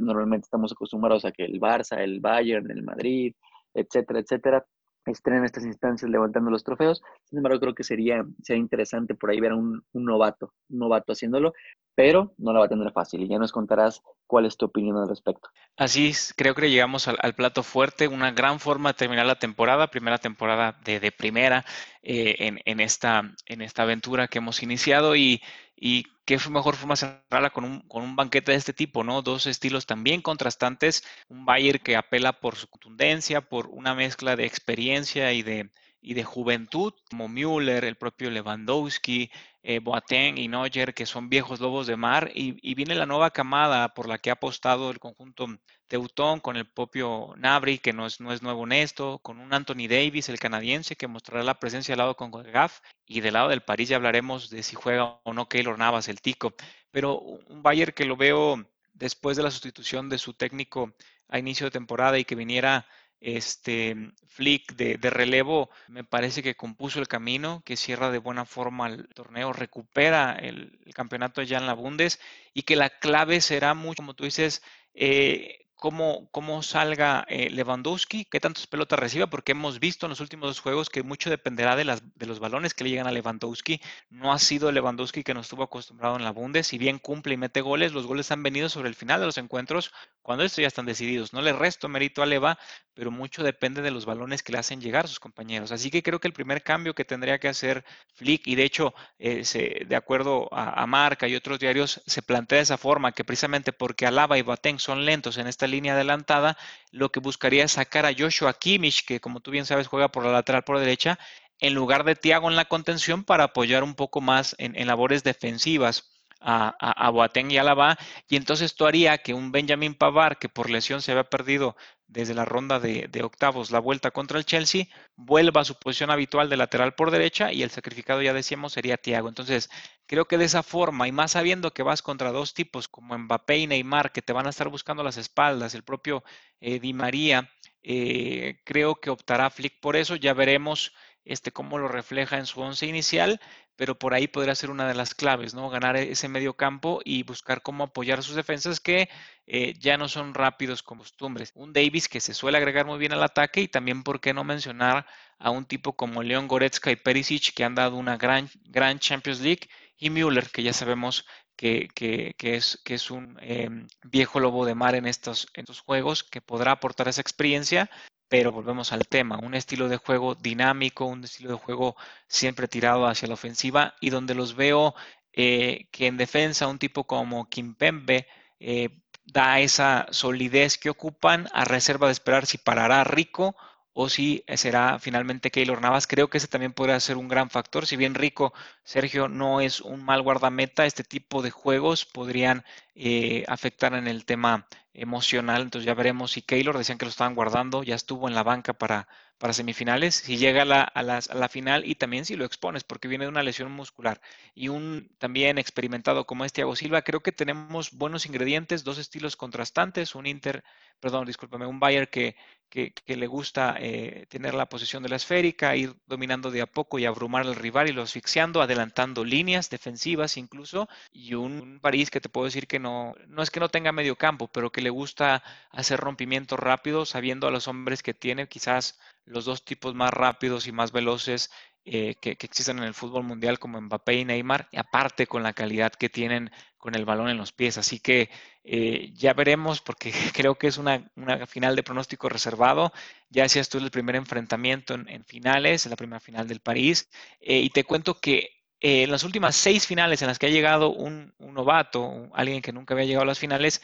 Normalmente estamos acostumbrados a que el Barça, el Bayern, el Madrid, etcétera, etcétera, estén estas instancias levantando los trofeos. Sin embargo, creo que sería, sería interesante por ahí ver a un, un, novato, un novato haciéndolo, pero no la va a tener fácil y ya nos contarás cuál es tu opinión al respecto. Así es, creo que llegamos al, plato fuerte, una gran forma de terminar la temporada, primera temporada de, primera eh, en, en, esta, en esta aventura que hemos iniciado y, y qué mejor forma cerrarla con un, con un banquete de este tipo, ¿no? Dos estilos también contrastantes, un Bayer que apela por su contundencia, por una mezcla de experiencia y de, y de juventud, como Müller, el propio Lewandowski, eh, Boateng y Neuer, que son viejos lobos de mar, y, y, viene la nueva camada por la que ha apostado el conjunto Teutón, con el propio Nabri, que no es, no es nuevo en esto, con un Anthony Davis, el canadiense, que mostrará la presencia al lado con Gaff, y del lado del París ya hablaremos de si juega o no Keylor Navas, el tico, pero un Bayern que lo veo después de la sustitución de su técnico a inicio de temporada y que viniera este Flick de, relevo me parece que compuso el camino, que cierra de buena forma el torneo, recupera el, el campeonato ya en la Bundes y que la clave será mucho, como tú dices, eh, cómo, cómo salga eh, Lewandowski, qué tantas pelotas reciba, porque hemos visto en los últimos dos juegos que mucho dependerá de, las, de los balones que le llegan a Lewandowski. No ha sido Lewandowski que nos estuvo acostumbrado en la Bundes, si bien cumple y mete goles, los goles han venido sobre el final de los encuentros, cuando estos ya están decididos. No le resto mérito a Leva, pero mucho depende de los balones que le hacen llegar a sus compañeros. Así que creo que el primer cambio que tendría que hacer Flick, y de hecho, eh, se, de acuerdo a, Marca y otros diarios, se plantea de esa forma, que precisamente porque Alaba y Boateng son lentos en esta línea adelantada, lo que buscaría es sacar a Joshua Kimmich, que como tú bien sabes juega por la lateral por derecha, en lugar de Thiago en la contención para apoyar un poco más en, labores defensivas. A, a, a, Boateng y Alaba, y entonces esto haría que un Benjamin Pavar, que por lesión se había perdido desde la ronda de, octavos la vuelta contra el Chelsea, vuelva a su posición habitual de lateral por derecha y el sacrificado, ya decíamos, sería Thiago. Entonces, creo que de esa forma, y más sabiendo que vas contra dos tipos como Mbappé y Neymar, que te van a estar buscando las espaldas, el propio eh, Di María, eh, creo que optará Flick por eso, ya veremos este, cómo lo refleja en su once inicial, pero por ahí podría ser una de las claves, ¿no? Ganar ese medio campo y buscar cómo apoyar sus defensas que eh, ya no son rápidos como costumbres. Un Davis que se suele agregar muy bien al ataque y también, ¿por qué no mencionar a un tipo como León Goretzka y Perisic que han dado una gran, gran Champions League y Müller, que ya sabemos que, es, que es un em, viejo lobo de mar en estos, en estos juegos, que podrá aportar esa experiencia, pero volvemos al tema, un estilo de juego dinámico, un estilo de juego siempre tirado hacia la ofensiva y donde los veo eh, que en defensa un tipo como Kimpembe eh, da esa solidez que ocupan a reserva de esperar si parará Rico o si será finalmente Keylor Navas. Creo que ese también podría ser un gran factor. Si bien Rico, Sergio no es un mal guardameta, este tipo de juegos podrían eh, afectar en el tema emocional. Entonces ya veremos si Keylor, decían que lo estaban guardando, ya estuvo en la banca para, para semifinales, si llega a la, a, la, final y también si lo expones, porque viene de una lesión muscular. Y un también experimentado como es Thiago Silva, creo que tenemos buenos ingredientes, dos estilos contrastantes, un Inter, perdón, discúlpame, un Bayern que, que, le gusta eh, tener la posición de la esférica, ir dominando de a poco y abrumar al rival y lo asfixiando, adelantando líneas defensivas incluso, y un, París que te puedo decir que no, no es que no tenga medio campo, pero que le gusta hacer rompimientos rápidos, sabiendo a los hombres que tiene, quizás los dos tipos más rápidos y más veloces eh, que, existen en el fútbol mundial como Mbappé y Neymar, y aparte con la calidad que tienen con el balón en los pies. Así que eh, ya veremos, porque *laughs* creo que es una, final de pronóstico reservado. Ya decías tú el primer enfrentamiento en, finales, en la primera final del París, eh, y te cuento que en las últimas seis finales en las que ha llegado un, novato, alguien que nunca había llegado a las finales,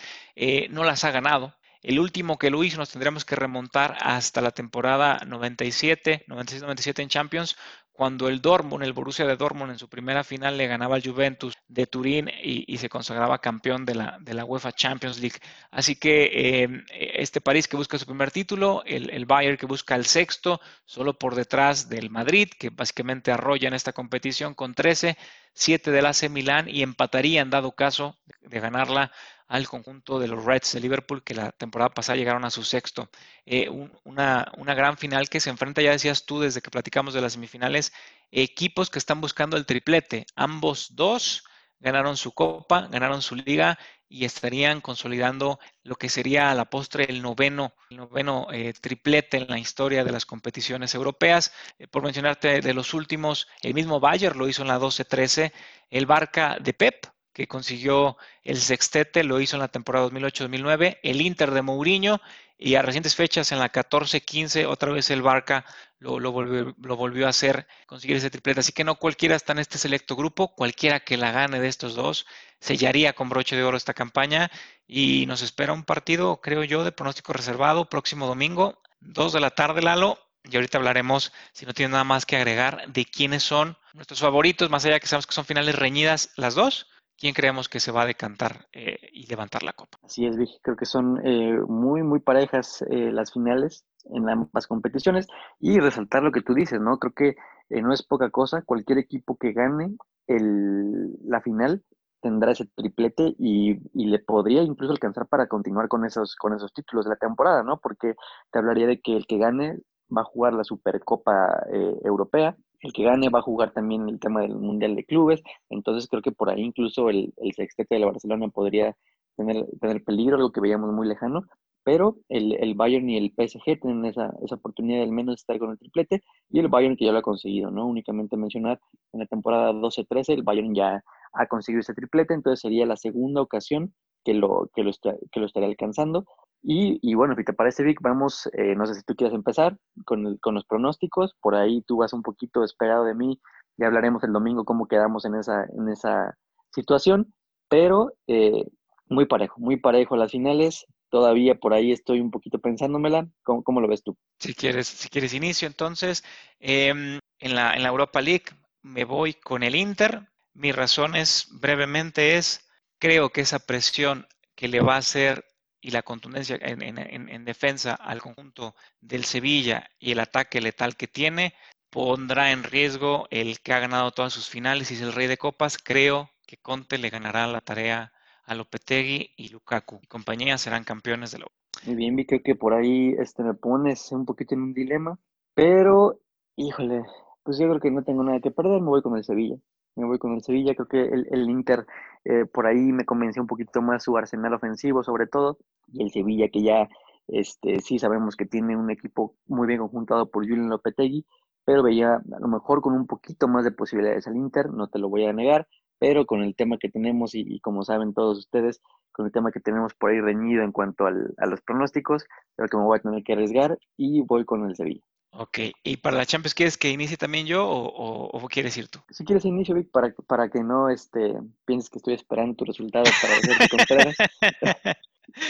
no las ha ganado. El último que lo hizo nos tendríamos que remontar hasta la temporada 97, 96-97 en Champions, cuando el Dortmund, el Borussia de Dortmund en su primera final le ganaba al Juventus de Turín y, se consagraba campeón de la, de la, UEFA Champions League. Así que em, este París que busca su primer título, el, el, Bayern que busca el sexto, solo por detrás del Madrid, que básicamente arrolla en esta competición con 13, 7 del AC Milán y empataría en dado caso de ganarla al conjunto de los Reds de Liverpool, que la temporada pasada llegaron a su sexto. Eh, una, una, gran final que se enfrenta, ya decías tú, desde que platicamos de las semifinales, equipos que están buscando el triplete. Ambos dos ganaron su copa, ganaron su liga y estarían consolidando lo que sería a la postre el noveno, el noveno eh, triplete en la historia de las competiciones europeas. Eh, por mencionarte de los últimos, el mismo Bayer lo hizo en la 12-13, el Barca de Pep que consiguió el sextete, lo hizo en la temporada 2008-2009, el Inter de Mourinho y a recientes fechas en la 14-15 otra vez el Barca lo, volvió, lo, volvió, a hacer, conseguir ese triplete. Así que no cualquiera está en este selecto grupo, cualquiera que la gane de estos dos sellaría con broche de oro esta campaña y nos espera un partido, creo yo, de pronóstico reservado próximo domingo, 2 de la tarde, Lalo. Y ahorita hablaremos, si no tiene nada más que agregar, de quiénes son nuestros favoritos, más allá que sabemos que son finales reñidas las dos quién creemos que se va a decantar eh, y levantar la copa. Así es, Vicky. Creo que son eh, muy, muy parejas eh, las finales en ambas competiciones. Y resaltar lo que tú dices, ¿no? Creo que no es poca cosa. Cualquier equipo que gane el, la final tendrá ese triplete y, y, le podría incluso alcanzar para continuar con esos, con esos títulos de la temporada, ¿no? Porque te hablaría de que el que gane va a jugar la Supercopa Europea, el que gane va a jugar también el tema del Mundial de Clubes, entonces creo que por ahí incluso el, el sextete de la Barcelona podría tener, tener peligro, algo que veíamos muy lejano, pero el, el Bayern y el PSG tienen esa, esa oportunidad de al menos estar con el triplete, y el Bayern que ya lo ha conseguido, ¿no? Únicamente mencionar, en la temporada 12-13 el Bayern ya ha conseguido ese triplete, entonces sería la segunda ocasión que lo, que lo, que lo estaría alcanzando, y, bueno, si te parece, Vic, vamos, eh, no sé si tú quieres empezar con, con, los pronósticos. Por ahí tú vas un poquito esperado de mí. Ya hablaremos el domingo cómo quedamos en esa, en esa situación. Pero eh, muy parejo, muy parejo las finales. Todavía por ahí estoy un poquito pensándomela. ¿Cómo, cómo lo ves tú? Si quieres, si quieres inicio, entonces, em, en, la, en la Europa League me voy con el Inter. Mi razón es, brevemente, es, creo que esa presión que le va a hacer y la contundencia en, defensa al conjunto del Sevilla y el ataque letal que tiene, pondrá en riesgo el que ha ganado todas sus finales y es el rey de copas. Creo que Conte le ganará la tarea a Lopetegui y Lukaku. Y compañía serán campeones de la Muy bien, vi que por ahí este, me pones un poquito en un dilema, pero híjole, pues yo creo que no tengo nada que perder, me voy con el Sevilla. Me voy con el Sevilla, creo que el, el Inter eh, por ahí me convenció un poquito más su arsenal ofensivo, sobre todo, y el Sevilla que ya este, sí sabemos que tiene un equipo muy bien conjuntado por Julian Lopetegui, pero veía a lo mejor con un poquito más de posibilidades al Inter, no te lo voy a negar, pero con el tema que tenemos y, como saben todos ustedes, con el tema que tenemos por ahí reñido en cuanto al, a los pronósticos, creo que me voy a tener que arriesgar y voy con el Sevilla. Ok, ¿y para la Champions quieres que inicie también yo o, o, quieres ir tú? Si quieres inicio, Vic, para, para que no este, pienses que estoy esperando tu resultado para hacerte Contreras. *laughs*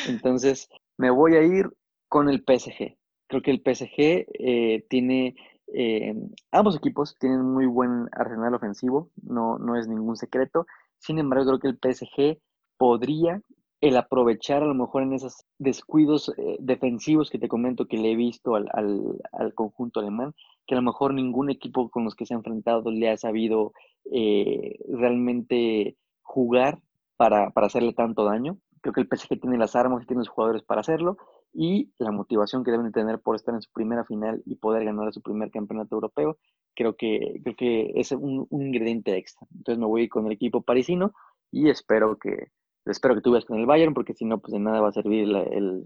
Entonces, me voy a ir con el PSG. Creo que el PSG eh, tiene, eh, ambos equipos tienen muy buen arsenal ofensivo, no, no es ningún secreto. Sin embargo, creo que el PSG podría el aprovechar a lo mejor en esos descuidos eh, defensivos que te comento que le he visto al, al, conjunto alemán, que a lo mejor ningún equipo con los que se ha enfrentado le ha sabido realmente jugar para, para hacerle tanto daño. Creo que el PSG tiene las armas y tiene los jugadores para hacerlo y la motivación que deben tener por estar en su primera final y poder ganar su primer campeonato europeo, creo que, creo que es un, ingrediente extra. Entonces me voy con el equipo parisino y espero que, espero que tú vayas con el Bayern, porque si no, pues de nada va a servir el,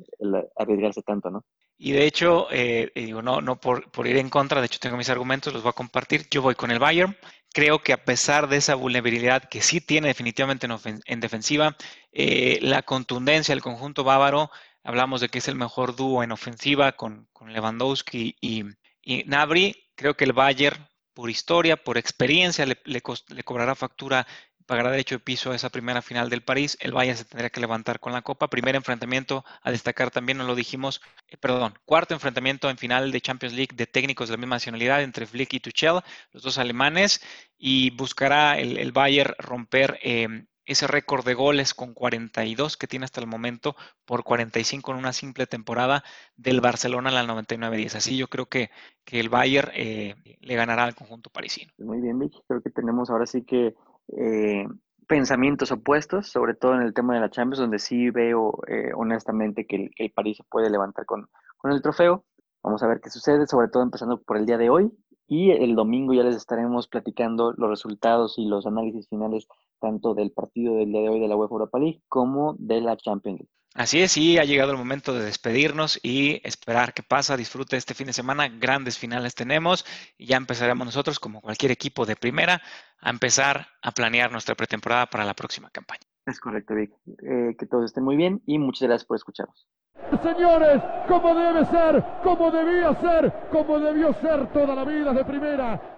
arriesgarse tanto, ¿no? Y de hecho, eh, digo, no, no por, ir en contra, de hecho tengo mis argumentos, los voy a compartir. Yo voy con el Bayern creo que a pesar de esa vulnerabilidad que sí tiene definitivamente en, defensiva, eh, la contundencia del conjunto bávaro, hablamos de que es el mejor dúo en ofensiva con, Lewandowski y, y, creo que el Bayern, por historia, por experiencia, le, le cobrará factura pagará derecho de piso a esa primera final del París. El Bayern se tendría que levantar con la Copa. Primer enfrentamiento a destacar también, no lo dijimos, eh, perdón, cuarto enfrentamiento en final de Champions League de técnicos de la misma nacionalidad entre Flick y Tuchel, los dos alemanes, y buscará el, Bayern romper em, ese récord de goles con 42 que tiene hasta el momento por 45 en una simple temporada del Barcelona a la 99-10. Así yo creo que, que el Bayern eh, le ganará al conjunto parisino. Muy bien, Vicky. Creo que tenemos ahora sí que eh, pensamientos opuestos, sobre todo en el tema de la Champions, donde sí veo eh, honestamente que el, París se puede levantar con, con el trofeo. Vamos a ver qué sucede, sobre todo empezando por el día de hoy. Y el domingo ya les estaremos platicando los resultados y los análisis finales tanto del partido del día de hoy de la UEFA Europa League como de la Champions League. Así es, y ha llegado el momento de despedirnos y esperar qué pasa. Disfrute este fin de semana. Grandes finales tenemos y ya empezaremos nosotros, como cualquier equipo de primera, a empezar a planear nuestra pretemporada para la próxima campaña. Es correcto, Vic. Eh, que todos estén muy bien y muchas gracias por escucharnos. Señores, como debe ser, como debía ser, como debió ser toda la vida de primera.